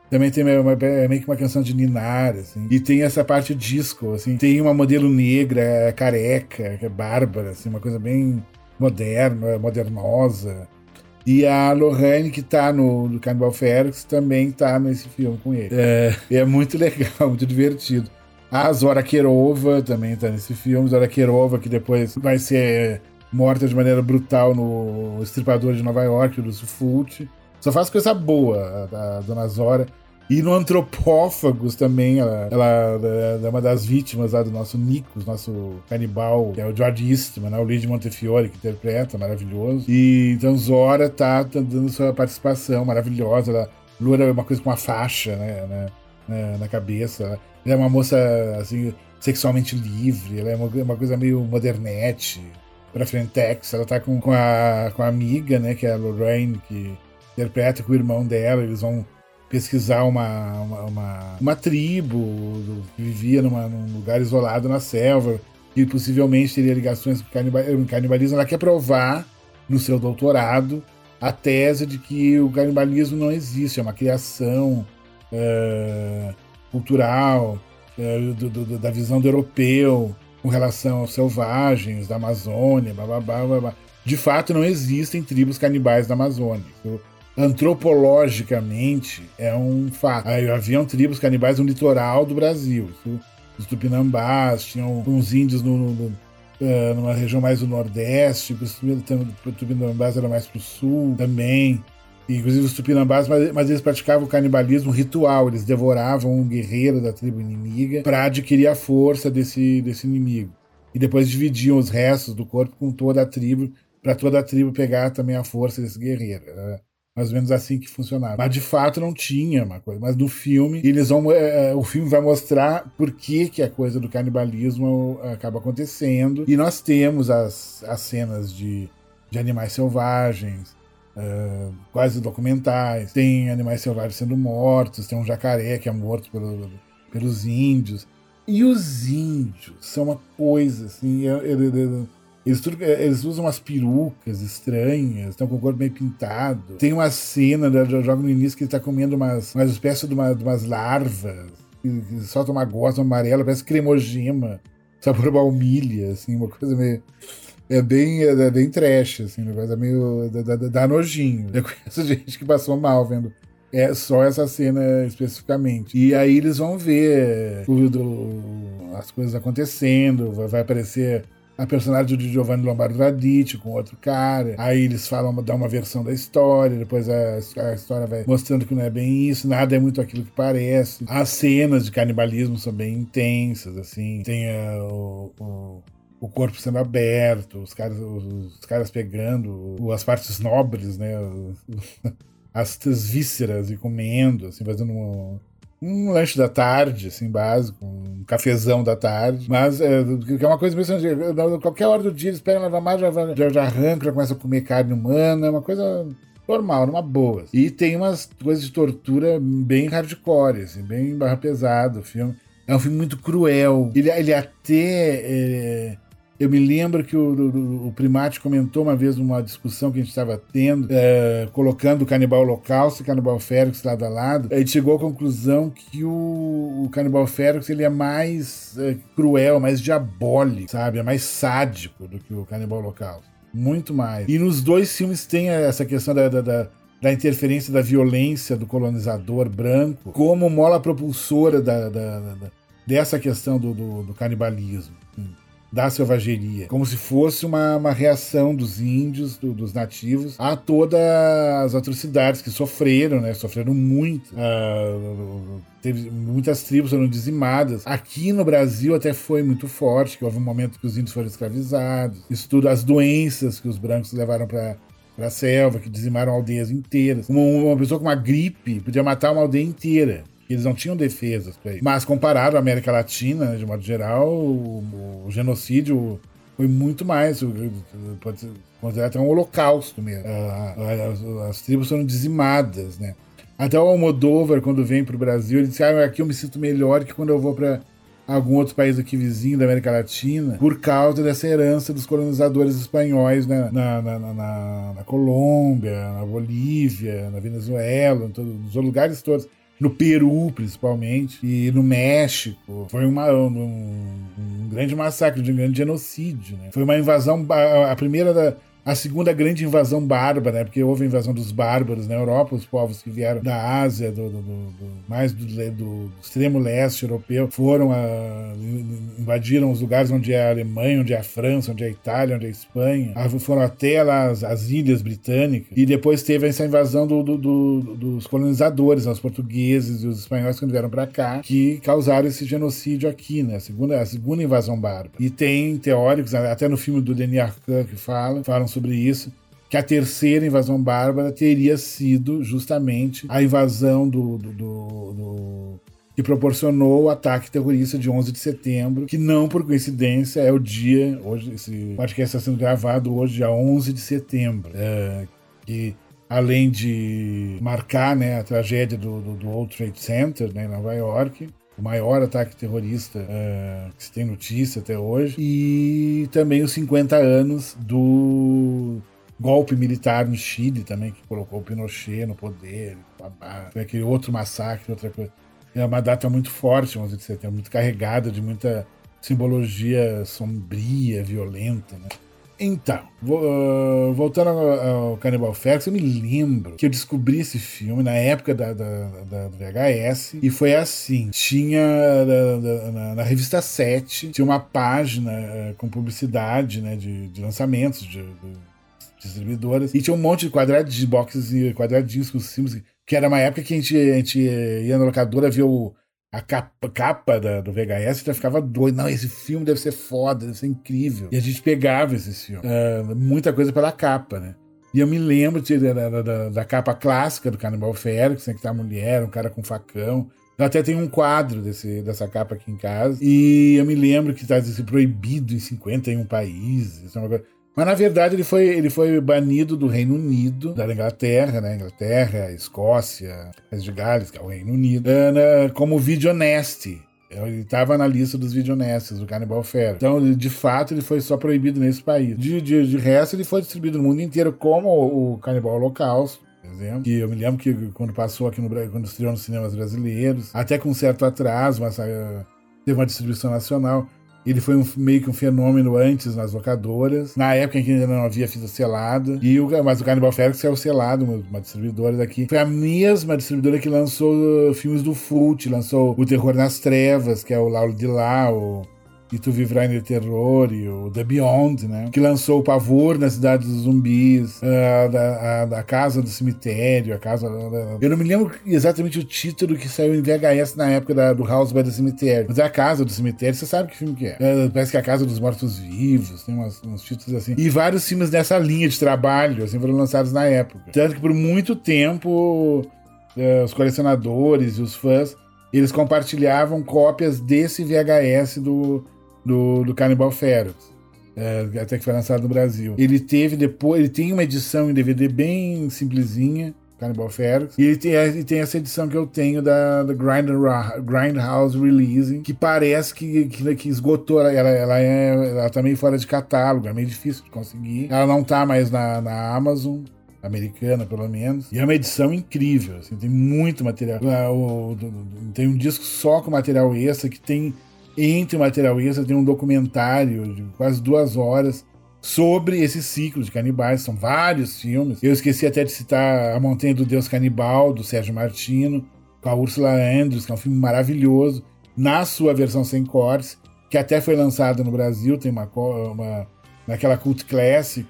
[SPEAKER 2] Também tem uma, é meio que uma canção de Ninar, assim. E tem essa parte disco, assim. Tem uma modelo negra, careca, que é bárbara, assim, uma coisa bem moderna, modernosa. E a Lorraine, que tá no, no Cannibal Ferox, também tá nesse filme com ele. É, é muito legal, muito divertido. A Zora Kerova também tá nesse filme. Zora Kerova, que depois vai ser morta de maneira brutal no Estripador de Nova York, do Sufult. Só faz coisa boa, a, a Dona Zora. E no Antropófagos também, ela, ela, é uma das vítimas lá do nosso Nicos, nosso canibal, que é o George Eastman, né? o Luigi Montefiore, que interpreta, maravilhoso. E então Zora tá, tá dando sua participação maravilhosa. Ela, Lura é uma coisa com uma faixa né, na, na cabeça. Ela é uma moça assim, sexualmente livre, ela é uma, uma coisa meio modernete, pra frentex. Ela tá com, com, a, com a amiga, né, que é a Lorraine, que interpreta com o irmão dela, eles vão pesquisar uma, uma, uma, uma tribo que vivia numa, num lugar isolado na selva, que possivelmente teria ligações com o canibalismo. Ela quer provar, no seu doutorado, a tese de que o canibalismo não existe, é uma criação é, cultural é, do, do, da visão do europeu com relação aos selvagens da Amazônia, blá, blá, blá, blá. De fato, não existem tribos canibais na Amazônia antropologicamente é um fato. Aí haviam tribos canibais no litoral do Brasil. Os tupinambás, tinham uns índios no, no, uh, numa região mais do nordeste, os tupinambás eram mais para o sul também. Inclusive os tupinambás, mas, mas, eles praticavam canibalismo ritual, eles devoravam um guerreiro da tribo inimiga para adquirir a força desse, desse inimigo. E depois dividiam os restos do corpo com toda a tribo, para toda a tribo pegar também a força desse guerreiro. Mais ou menos assim que funcionava. Mas de fato não tinha uma coisa. Mas no filme, eles vão. É, o filme vai mostrar por que, que a coisa do canibalismo acaba acontecendo. E nós temos as, as cenas de, de animais selvagens. Uh, quase documentais. Tem animais selvagens sendo mortos, tem um jacaré que é morto pelo, pelos índios. E os índios são uma coisa assim. Eu, eu, eu, eles, é, eles usam umas perucas estranhas, estão com o corpo meio pintado. Tem uma cena, joga no início, que ele está comendo umas, umas espécies de, uma, de umas larvas. Que, que solta uma gosma amarela, parece cremogema, sabor baunilha, assim, uma coisa meio. É bem, é bem trash, assim, uma coisa meio. dá, dá, dá nojinho. Eu conheço gente que passou mal vendo é só essa cena especificamente. E aí eles vão ver tudo, as coisas acontecendo, vai, aparecer a personagem de Giovanni Lombardo Radice com outro cara. Aí eles falam, dá uma versão da história, depois a, a, história vai mostrando que não é bem isso, nada é muito aquilo que parece. As cenas de canibalismo são bem intensas, assim. Tem uh, o, o o corpo sendo aberto, os caras, os, os caras pegando as partes nobres, né? As, as vísceras e comendo, assim, fazendo uma, um lanche da tarde, assim, básico, um cafezão da tarde. Mas é, é uma coisa meio qualquer hora do dia eles pegam lavar mais, já, já, já arrancam, já começam a comer carne humana, é uma coisa normal, numa boa. E tem umas coisas de tortura bem hardcore, assim, bem barra pesado o filme. É um filme muito cruel. Ele, ele até. É, eu me lembro que o, o, o Primate comentou uma vez numa discussão que a gente estava tendo, é, colocando o Canibal Holocausto e Canibal Ferox lado a lado. A gente chegou à conclusão que o, o Canibal Ferox ele é mais é, cruel, mais diabólico, sabe? É mais sádico do que o Canibal Holocausto. Muito mais. E nos dois filmes tem essa questão da, da, da da interferência da violência do colonizador branco como mola propulsora da, da, da dessa questão do, do, do canibalismo da selvageria, como se fosse uma, uma reação dos índios, do, dos nativos, a todas as atrocidades que sofreram, né? Sofreram muito. Uh, teve, muitas tribos foram dizimadas. Aqui no Brasil até foi muito forte, que houve um momento que os índios foram escravizados. Isso tudo, as doenças que os brancos levaram para para a selva, que dizimaram aldeias inteiras. Uma, uma pessoa com uma gripe podia matar uma aldeia inteira. Eles não tinham defesas para isso. Mas comparado à América Latina, de modo geral, o, o genocídio foi muito mais, pode ser considerado um holocausto mesmo. As, as, tribos foram dizimadas, né? Até o Almodóvar, quando vem para o Brasil, ele disse: ah, aqui eu me sinto melhor que quando eu vou para algum outro país aqui vizinho da América Latina, por causa dessa herança dos colonizadores espanhóis na, na, na, na, na Colômbia, na Bolívia, na Venezuela, em todos, nos lugares todos no Peru, principalmente, e no México. Foi uma, um, um, grande massacre, um grande genocídio. Né? Foi uma invasão, a, primeira da, a segunda grande invasão bárbara, né? porque houve a invasão dos bárbaros na Europa, os povos que vieram da Ásia, do, do, do, mais do, extremo leste europeu, foram a, invadiram os lugares onde é a Alemanha, onde é a França, onde é a Itália, onde é a Espanha, foram até lá as, as ilhas britânicas, e depois teve essa invasão dos colonizadores, os portugueses e os espanhóis que vieram para cá, que causaram esse genocídio aqui, né? a segunda, a segunda invasão bárbara. E tem teóricos, até no filme do Denis Arcand que falam, falam sobre isso, que a terceira invasão bárbara teria sido justamente a invasão do, do, do, do que proporcionou o ataque terrorista de 11 de setembro, que não por coincidência é o dia, hoje esse podcast está sendo gravado hoje, dia 11 de setembro, é, que além de marcar né, a tragédia do, do, do World Trade Center né, em Nova York, o maior ataque terrorista uh, que se tem notícia até hoje, e também os 50 anos do golpe militar no Chile também, que colocou o Pinochet no poder, foi aquele outro massacre, outra coisa. É uma data muito forte, 11 de setembro, muito carregada de muita simbologia sombria, violenta, né? Então, uh, voltando ao, Cannibal Ferox, eu me lembro que eu descobri esse filme na época da, da, da VHS e foi assim: tinha na, na, revista 7, tinha uma página uh, com publicidade né, de, de lançamentos de, de, distribuidoras e tinha um monte de quadradinhos, de boxes e quadradinhos com os que era uma época que a gente, a gente ia na locadora ver o a capa, capa da, do VHS já ficava doido. Não, esse filme deve ser foda, deve ser incrível. E a gente pegava esses filmes. Uh, muita coisa pela capa, né? E eu me lembro de, da, da, da, capa clássica do Ferox, né, que tá a mulher, um cara com facão. Eu até tenho um quadro desse, dessa capa aqui em casa. E eu me lembro que está assim, proibido em 51 países. Isso é uma coisa mas na verdade ele foi, ele foi banido do Reino Unido, da Inglaterra, né? Inglaterra, Escócia, País de Gales, que é o Reino Unido, eh, como videoneste. Ele estava na lista dos videonestes do Cannibal Ferox. Então, de fato, ele foi só proibido nesse país. De, de, de resto, ele foi distribuído no mundo inteiro, como o, o Cannibal Holocausto, por exemplo. Que eu me lembro que quando passou aqui no Brasil, quando estreou nos cinemas brasileiros, até com certo atraso, mas uh, teve uma distribuição nacional. Ele foi um, meio que um fenômeno antes nas locadoras. Na época em que ainda não havia fita selada. E o, mas o Cannibal Ferox é o selado, uma, uma distribuidora daqui. Foi a mesma distribuidora que lançou uh, filmes do Fult, lançou O Terror nas Trevas, que é o Laulo de Lá, o e Tu Vivrai no Terror e o The Beyond, né? Que lançou o Pavor na Cidade dos Zumbis, a, a, a, a Casa do Cemitério, a Casa... Eu não me lembro exatamente o título que saiu em VHS na época da, do House by the Cemitério. Mas é a Casa do Cemitério, você sabe que filme que é. é parece que é a Casa dos Mortos-Vivos, tem umas, uns títulos assim. E vários filmes dessa linha de trabalho, assim, foram lançados na época. Tanto que por muito tempo... Uh, os colecionadores e os fãs eles compartilhavam cópias desse VHS do, do, do Cannibal Ferox. É, até que foi lançado no Brasil. Ele teve depois, ele tem uma edição em DVD bem simplesinha, Cannibal Ferox, e ele tem, ele tem essa edição que eu tenho da, da Grindhouse Releasing, que parece que, que, que esgotou, ela, ela, é, ela tá meio fora de catálogo, é meio difícil de conseguir. Ela não tá mais na, na Amazon, americana pelo menos. E é uma edição incrível, assim, tem muito material. Ah, tem um disco só com material extra que tem entre o material extra tem um documentário de quase duas horas sobre esse ciclo de canibais. São vários filmes. Eu esqueci até de citar A Montanha do Deus Canibal, do Sérgio Martino, com a Ursula Andrews, que é um filme maravilhoso, na sua versão sem cortes, que até foi lançado no Brasil, tem uma, uma naquela Cult Classic,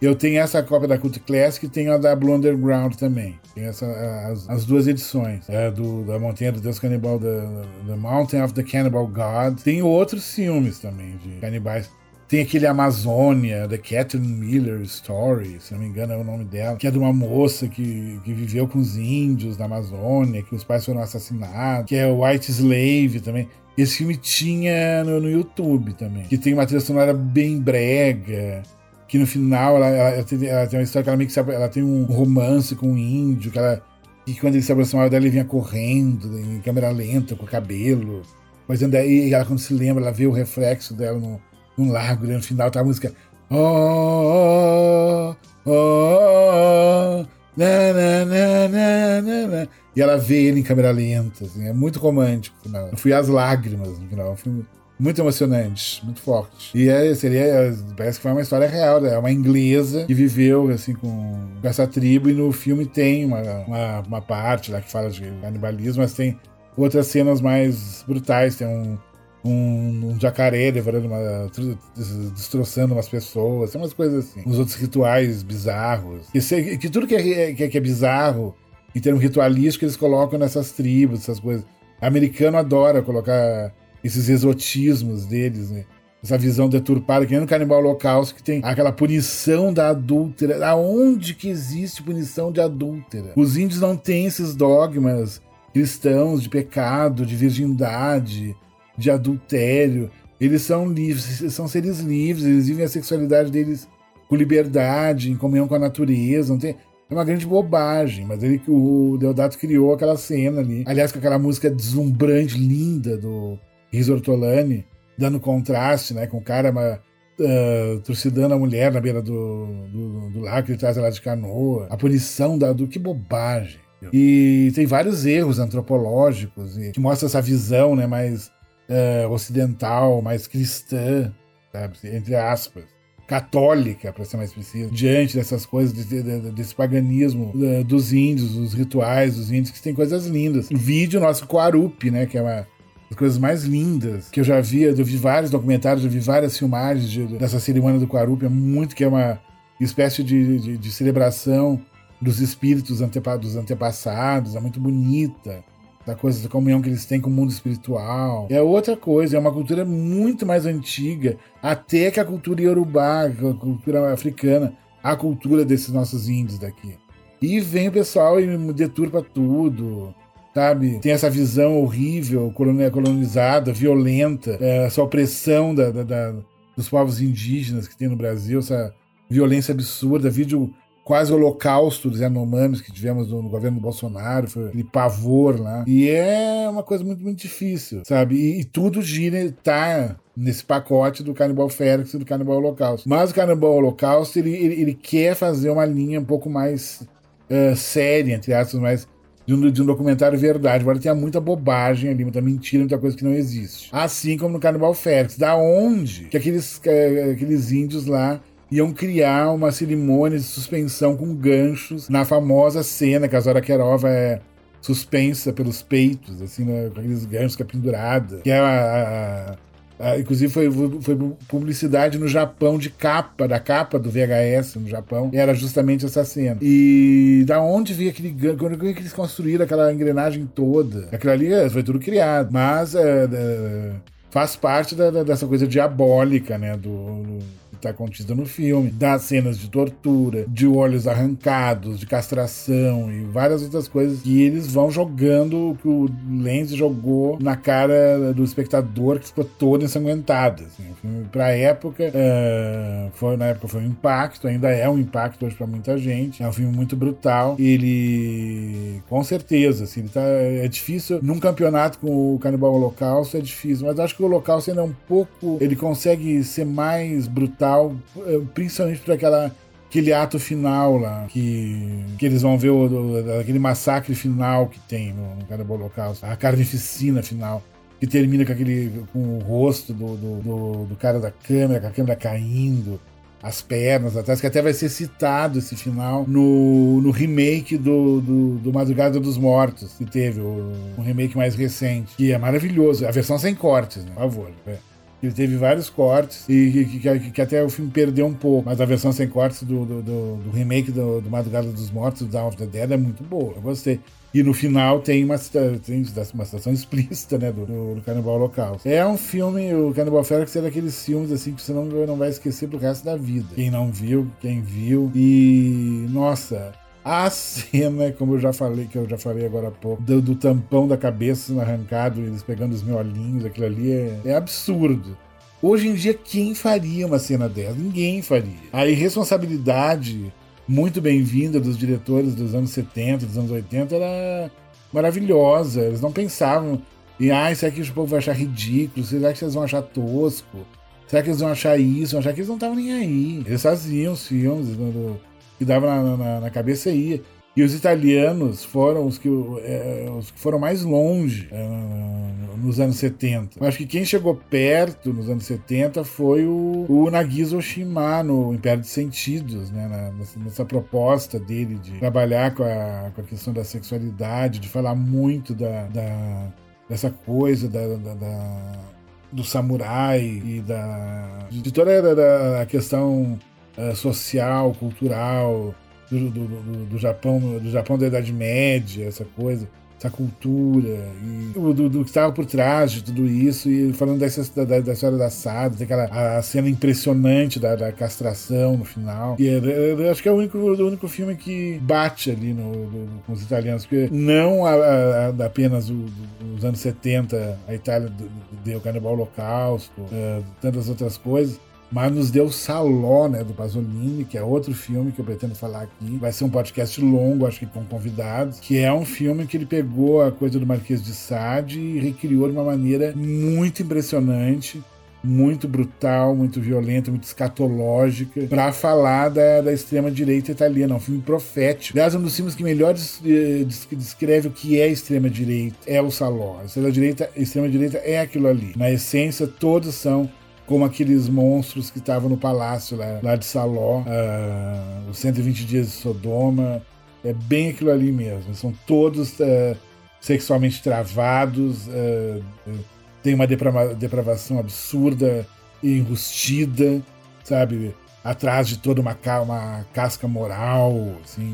[SPEAKER 2] eu tenho essa cópia da Cult Classic e tenho a da Blue Underground também. Tem essa, as, as duas edições. É, do, da Montanha do Deus Canibal, da, The Mountain of the Cannibal God. Tem outros filmes também de canibais. Tem aquele Amazônia, The Catherine Miller Story, se não me engano é o nome dela, que é de uma moça que, que viveu com os índios na Amazônia, que os pais foram assassinados, que é White Slave também. Esse filme tinha no, no YouTube também, que tem uma trilha sonora bem brega que no final ela, ela, ela, tem, ela, tem, uma história que ela meio que sabe, ela tem um romance com um índio, que ela. E quando ele se aproximava dela, ele vinha correndo, em câmera lenta, com o cabelo, Mas daí ela, quando se lembra, ela vê o reflexo dela no, no lago, né? no final tá a música. Oh, oh, oh, na, na, na, na, na. E ela vê ele em câmera lenta, assim, é muito romântico. Eu fui às lágrimas no final. É muito emocionante, muito forte. E é, seria, parece que foi uma história real, né? é uma inglesa que viveu assim com, essa tribo e no filme tem uma, uma, uma, parte lá que fala de canibalismo, mas tem outras cenas mais brutais, tem um, um, um jacaré levando uma, destroçando umas pessoas, tem umas coisas assim, uns outros rituais bizarros. Que, que tudo que é, que é, que é bizarro em termos ritualísticos eles colocam nessas tribos, essas coisas. O americano adora colocar esses exotismos deles, né? Essa visão deturpada, que nem no Canibal Holocausto, que tem aquela punição da adúltera. Aonde que existe punição de adúltera? Os índios não têm esses dogmas cristãos de pecado, de virgindade, de adultério. Eles são livres, são seres livres, eles vivem a sexualidade deles com liberdade, em comunhão com a natureza. Não tem, é uma grande bobagem, mas ele, o Deodato criou aquela cena ali. Aliás, com aquela música deslumbrante, linda do Risortolani, dando contraste, né, com o cara uh, trucidando a mulher na beira do, do, do lago que ele traz ela de canoa. A punição da, do que bobagem. E tem vários erros antropológicos que mostram essa visão né, mais uh, ocidental, mais cristã, sabe? entre aspas, católica, para ser mais preciso, diante dessas coisas, de, de, desse paganismo uh, dos índios, os rituais dos índios, que tem coisas lindas. O vídeo nosso Quarupi, né, que é uma das coisas mais lindas que eu já vi. Eu vi vários documentários, eu vi várias filmagens de, dessa cerimônia do Quarupi. É muito que é uma espécie de, de, de celebração dos espíritos antepa dos antepassados. É muito bonita. Da coisa da comunhão que eles têm com o mundo espiritual. É outra coisa, é uma cultura muito mais antiga, até que a cultura iorubá, a cultura africana, a cultura desses nossos índios daqui. E vem o pessoal e deturpa tudo sabe? Tem essa visão horrível, colonizada, violenta, é, essa opressão da, da, da, dos povos indígenas que tem no Brasil, essa violência absurda, vídeo quase holocausto dos Yanomamis que tivemos no, no, governo Bolsonaro, foi aquele pavor lá. E é uma coisa muito, muito difícil, sabe? E, e tudo gira, tá nesse pacote do Canibal Félix e do Canibal Holocausto. Mas o Canibal Holocausto, ele, ele, ele quer fazer uma linha um pouco mais uh, séria, entre aspas, mais de um, de um documentário verdade. Agora tem muita bobagem ali, muita mentira, muita coisa que não existe. Assim como no Canibal Félix. Da onde que aqueles, é, aqueles índios lá iam criar uma cerimônia de suspensão com ganchos na famosa cena que a Zora Querova é suspensa pelos peitos, assim, né, com aqueles ganchos que é pendurada, que é a, a Uh, inclusive foi, foi publicidade no Japão de capa, da capa do VHS no Japão. Era justamente essa cena. E da onde veio aquele Quando que eles construíram aquela engrenagem toda? Aquilo ali é, foi tudo criado. Mas é, é, faz parte da, da, dessa coisa diabólica, né? do, do está contida no filme, das cenas de tortura, de olhos arrancados, de castração e várias outras coisas que eles vão jogando, que o Lenz jogou na cara do espectador que ficou todo ensanguentado. Assim. O filme, pra época, uh, foi, na época foi um impacto, ainda é um impacto hoje para muita gente. É um filme muito brutal. Ele, com certeza, assim, ele tá, é difícil num campeonato com o Canibal Holocausto, é difícil, mas acho que o Holocausto ainda é um pouco, ele consegue ser mais brutal eh, principalmente para aquela aquele ato final lá, que, que eles vão ver o, o, aquele massacre final que tem no, no Carnaval Holocausto, a carnificina final, que termina com aquele com o rosto do, do, do, do cara da câmera, com a câmera caindo, as pernas atrás, que até vai ser citado esse final no, no remake do, do, do Madrugada dos Mortos, que teve, o, um remake mais recente, que é maravilhoso, a versão sem cortes, né? Por favor. É. Ele teve vários cortes e que, que, que, até o filme perdeu um pouco. Mas a versão sem cortes do, do, do, do remake do, do, Madrugada dos Mortos, do Dawn of the Dead, é muito boa. Eu gostei. E no final tem uma, tem uma situação explícita, né, do, do, do Holocausto. É um filme, o Canibal Ferox é daqueles filmes, assim, que você não, não vai esquecer pro resto da vida. Quem não viu, quem viu. E, nossa, a cena, como eu já falei, que eu já falei agora há pouco, do, do tampão da cabeça arrancado, eles pegando os miolinhos, aquilo ali é, é absurdo. Hoje em dia, quem faria uma cena dessa? Ninguém faria. A irresponsabilidade muito bem-vinda dos diretores dos anos 70, dos anos 80 era maravilhosa. Eles não pensavam. E ai, será que o povo vai achar ridículo? Será que vocês vão achar tosco? Será que eles vão achar isso? Vão achar que eles não estavam nem aí. Eles faziam os filmes, que dava na, na, na cabeça e ia. E os italianos foram os que, é, os que foram mais longe é, nos anos 70. Eu acho que quem chegou perto nos anos 70 foi o, o Oshima no Império dos Sentidos, né, na, nessa, nessa, proposta dele de trabalhar com a, com a questão da sexualidade, de falar muito da, da dessa coisa da, da, da do samurai e da de toda a, questão uh, social, cultural do, do, do, do, Japão, do Japão da Idade Média, essa coisa, essa cultura, e do, do que estava por trás de tudo isso, e falando dessa, da, da história da Sada, tem aquela a cena impressionante da, da castração no final. E eu acho que é o único, o único filme que bate ali no, com os italianos, porque não a, a, apenas o, os anos 70, a Itália deu o Canibal Holocausto, uh, tantas outras coisas, mas nos deu Saló, né, do Pasolini, que é outro filme que eu pretendo falar aqui. Vai ser um podcast longo, acho que com convidados, que é um filme que ele pegou a coisa do Marquês de Sade e recriou de uma maneira muito impressionante muito brutal, muito violenta, muito escatológica, para falar da, da extrema-direita italiana. É um filme profético. Aliás, um dos filmes que melhor eh, descreve o que é extrema-direita é o Saló. A extrema-direita extrema -direita é aquilo ali. Na essência, todos são como aqueles monstros que estavam no palácio lá, lá de Saló, uh, os 120 dias de Sodoma. É bem aquilo ali mesmo. São todos uh, sexualmente travados, uh, tem uma deprava depravação absurda e enrustida, sabe? Atrás de toda uma, ca uma casca moral, assim,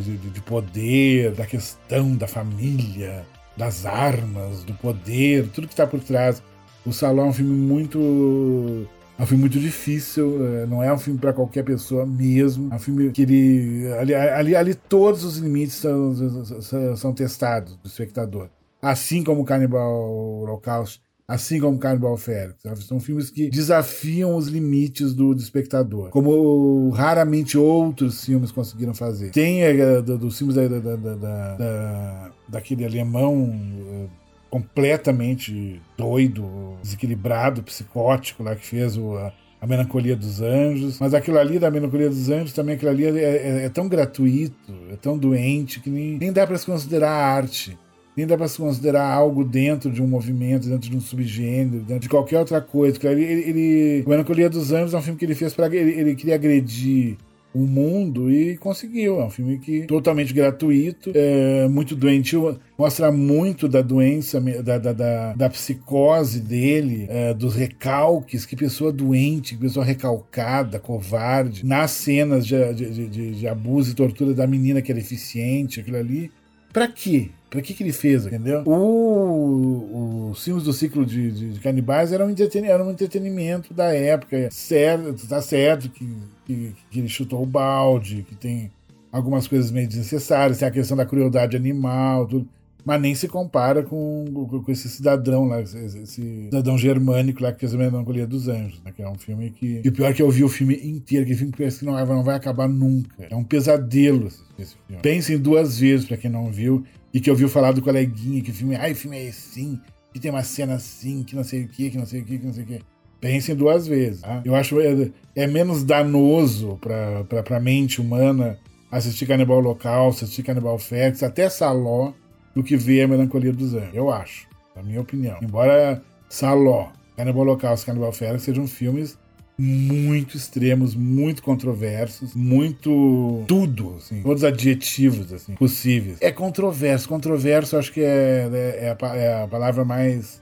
[SPEAKER 2] de, de poder, da questão da família, das armas, do poder, tudo que está por trás o Salão é um filme muito é um filme muito difícil, é, não é um filme para qualquer pessoa mesmo. É um filme que ele. Ali, ali, ali todos os limites são, são, são testados do espectador. Assim como o Cannibal Holocaust, assim como Cannibal Ferox. São filmes que desafiam os limites do, do, espectador, como raramente outros filmes conseguiram fazer. Tem é, dos do filmes da, da, da, da, daquele alemão completamente doido, desequilibrado, psicótico lá que fez o, a, a Melancolia dos Anjos. Mas aquilo ali da Melancolia dos Anjos também, aquilo ali é, é, é tão gratuito, é tão doente que nem, nem dá para se considerar arte. Nem dá para se considerar algo dentro de um movimento, dentro de um subgênero, dentro de qualquer outra coisa. Ele, ele, ele, Melancolia dos Anjos é um filme que ele fez para ele, ele queria agredir o mundo e conseguiu. É um filme que totalmente gratuito, é muito doentio, mostra muito da doença, da, da, da, da psicose dele, é, dos recalques, que pessoa doente, que pessoa recalcada, covarde, nas cenas de, de, de, de abuso e tortura da menina que era eficiente, aquilo ali. Pra quê? Pra que, que ele fez, entendeu? O, os filmes do ciclo de, de, de canibais eram um, entretenimento, um entretenimento da época. Certo, tá certo que, que, que, ele chutou o balde, que tem algumas coisas meio desnecessárias, tem a questão da crueldade animal, tudo. Mas nem se compara com, com esse cidadão lá, esse, esse cidadão germânico lá que fez a Melancolia dos Anjos, né? Que é um filme que. E o pior é que eu vi o filme inteiro, que filme que parece que não, não vai acabar nunca. É um pesadelo esse filme. Pensem duas vezes, para quem não viu e que ouviu falar do coleguinha que o filme, ai, o filme é assim, que tem uma cena assim, que não sei o que, que não sei o que, que não sei o que. Pensem duas vezes. Tá? Eu acho é, é menos danoso para a mente humana assistir Canibal Local, assistir Canibal Fex, até Saló, do que ver a Melancolia dos Anjos. Eu acho, na minha opinião. Embora Saló, Canibal Local e Canibal Fex sejam filmes muito extremos, muito controversos, muito tudo, assim, todos os adjetivos assim, possíveis. É controverso, controverso acho que é, é, é, a, é a, palavra mais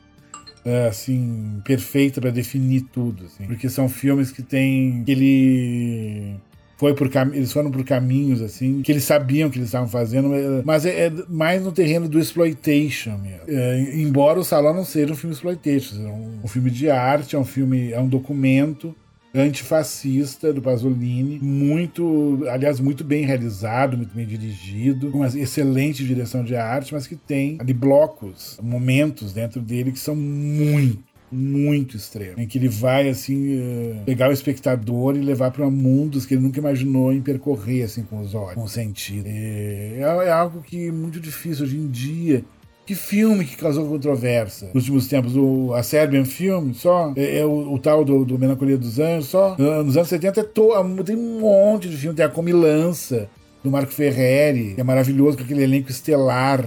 [SPEAKER 2] é, assim perfeita para definir tudo, assim, porque são filmes que tem aquele foi por eles foram por caminhos assim que eles sabiam que eles estavam fazendo, mas é, é mais no terreno do exploitation mesmo. É, embora o Salão não seja um filme exploitation, é um, um, filme de arte, é um filme, é um documento antifascista do Pasolini, muito, aliás, muito bem realizado, muito bem dirigido, com uma excelente direção de arte, mas que tem ali blocos, momentos dentro dele que são muito muito extremo, em que ele vai assim eh, pegar o espectador e levar para mundos que ele nunca imaginou em percorrer assim com os olhos, com o sentido. É, é algo que é muito difícil hoje em dia Que filme que causou controvérsia nos últimos tempos? O, a Serbian Film, só? É, é o, o, tal do, do Melancolia dos Anjos, só? Nos anos 70 é to, tem um monte de filme. Tem a Comilança, do Marco Ferreri, que é maravilhoso, com aquele elenco estelar.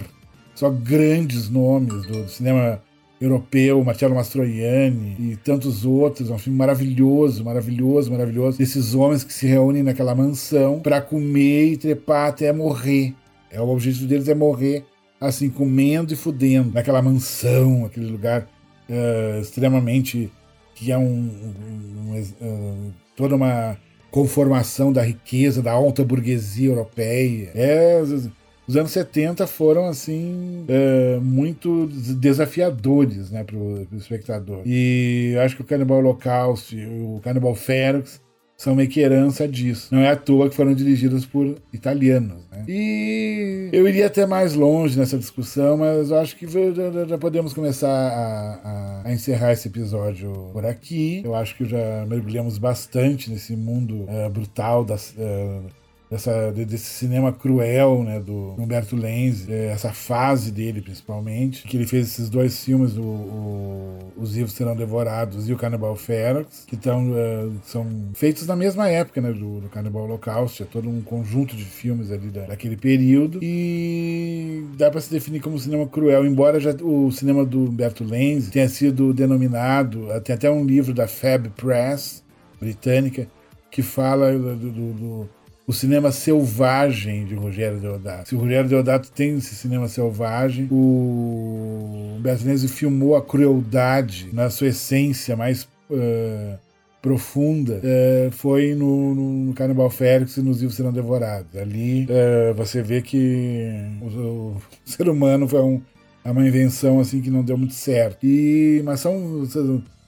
[SPEAKER 2] Só grandes nomes do, do cinema europeu, Marcello Mastroianni e tantos outros. É um filme maravilhoso, maravilhoso, maravilhoso. Esses homens que se reúnem naquela mansão para comer e trepar até morrer. É, o objetivo deles é morrer assim, comendo e fudendo, naquela mansão, aquele lugar uh, extremamente. que é um, um, um uh, toda uma conformação da riqueza, da alta burguesia europeia. É, os anos 70 foram, assim, uh, muito desafiadores né, para o espectador. E acho que o Cannibal Holocaust, o Cannibal Ferox, são meio que herança disso. Não é à toa que foram dirigidos por italianos. Né? E eu iria até mais longe nessa discussão, mas acho que já podemos começar a, a, a, encerrar esse episódio por aqui. Eu acho que já mergulhamos bastante nesse mundo uh, brutal das. Uh, dessa, desse cinema cruel, né, do Humberto Lenzi, é, essa fase dele principalmente, que ele fez esses dois filmes, o, o Os Vivos Serão Devorados e o Cannibal Ferox, que tão, uh, são feitos na mesma época, né, do, do Cannibal Holocaust, é todo um conjunto de filmes ali da, daquele período, e dá para se definir como cinema cruel, embora já o cinema do Humberto Lenzi tenha sido denominado, tem até um livro da Fab Press, britânica, que fala do, do, do o cinema selvagem de Rogério Deodato. Se o Rogério Deodato tem esse cinema selvagem, o Bertinese filmou a crueldade na sua essência mais uh, profunda uh, foi no, no Canibal Félix e nos Vivos Serão Devorados. Ali uh, você vê que o, o, ser humano foi um, é uma invenção assim que não deu muito certo. E, mas são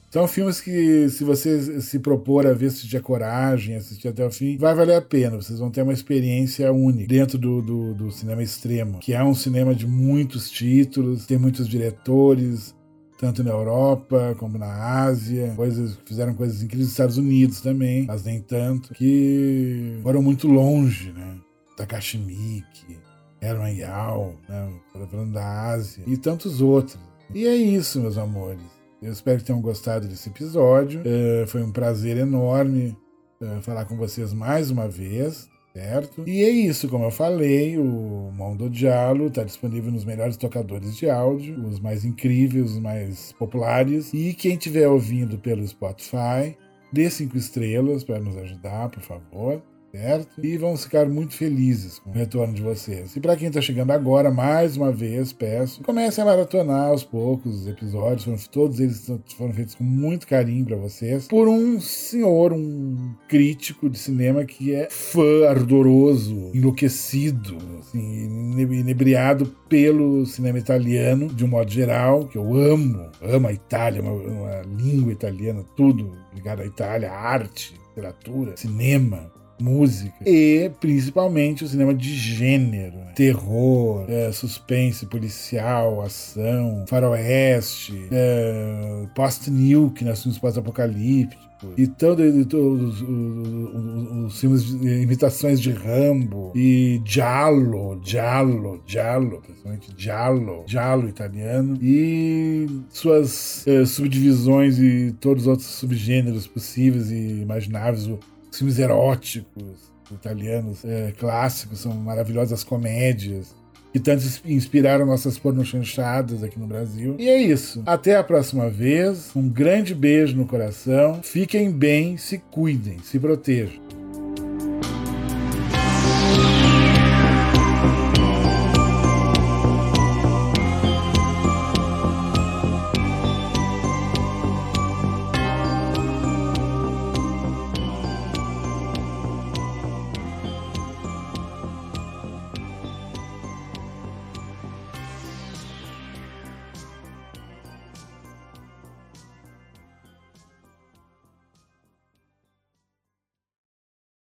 [SPEAKER 2] são filmes que, se você se propor a ver, se tiver coragem, assistir até o fim, vai valer a pena. Vocês vão ter uma experiência única dentro do, do, do cinema extremo, que é um cinema de muitos títulos, tem muitos diretores, tanto na Europa como na Ásia, coisas fizeram coisas incríveis nos Estados Unidos também, mas nem tanto, que foram muito longe, né? Takashi Miike, Herman Yao, né? falando da Ásia e tantos outros. E é isso, meus amores. Eu espero que tenham gostado desse episódio. É, foi um prazer enorme é, falar com vocês mais uma vez. Certo? E é isso, como eu falei, o Mondo Diallo está disponível nos melhores tocadores de áudio, os mais incríveis, os mais populares. E quem estiver ouvindo pelo Spotify, dê cinco estrelas para nos ajudar, por favor certo? E vamos ficar muito felizes com o retorno de vocês. E para quem está chegando agora, mais uma vez, peço, comecem a maratonar aos poucos os episódios, foram, todos eles foram feitos com muito carinho para vocês, por um senhor, um crítico de cinema que é fã ardoroso, enlouquecido, assim, inebriado pelo cinema italiano, de um modo geral, que eu amo, amo a Itália, uma, uma língua italiana, tudo ligado à Itália, arte, literatura, cinema, música e principalmente o cinema de gênero, né? terror, é, suspense policial, ação, faroeste, é, post-nuke, né? filmes pós-apocalípticos. E todos os, os, os, filmes de imitações de Rambo e Giallo, Giallo, Giallo, principalmente Giallo, Giallo italiano e suas é, subdivisões e todos os outros subgêneros possíveis e imagináveis filmes eróticos italianos é, clássicos, são maravilhosas comédias que tanto inspiraram nossas pornochanchadas aqui no Brasil. E é isso. Até a próxima vez. Um grande beijo no coração. Fiquem bem, se cuidem, se protejam.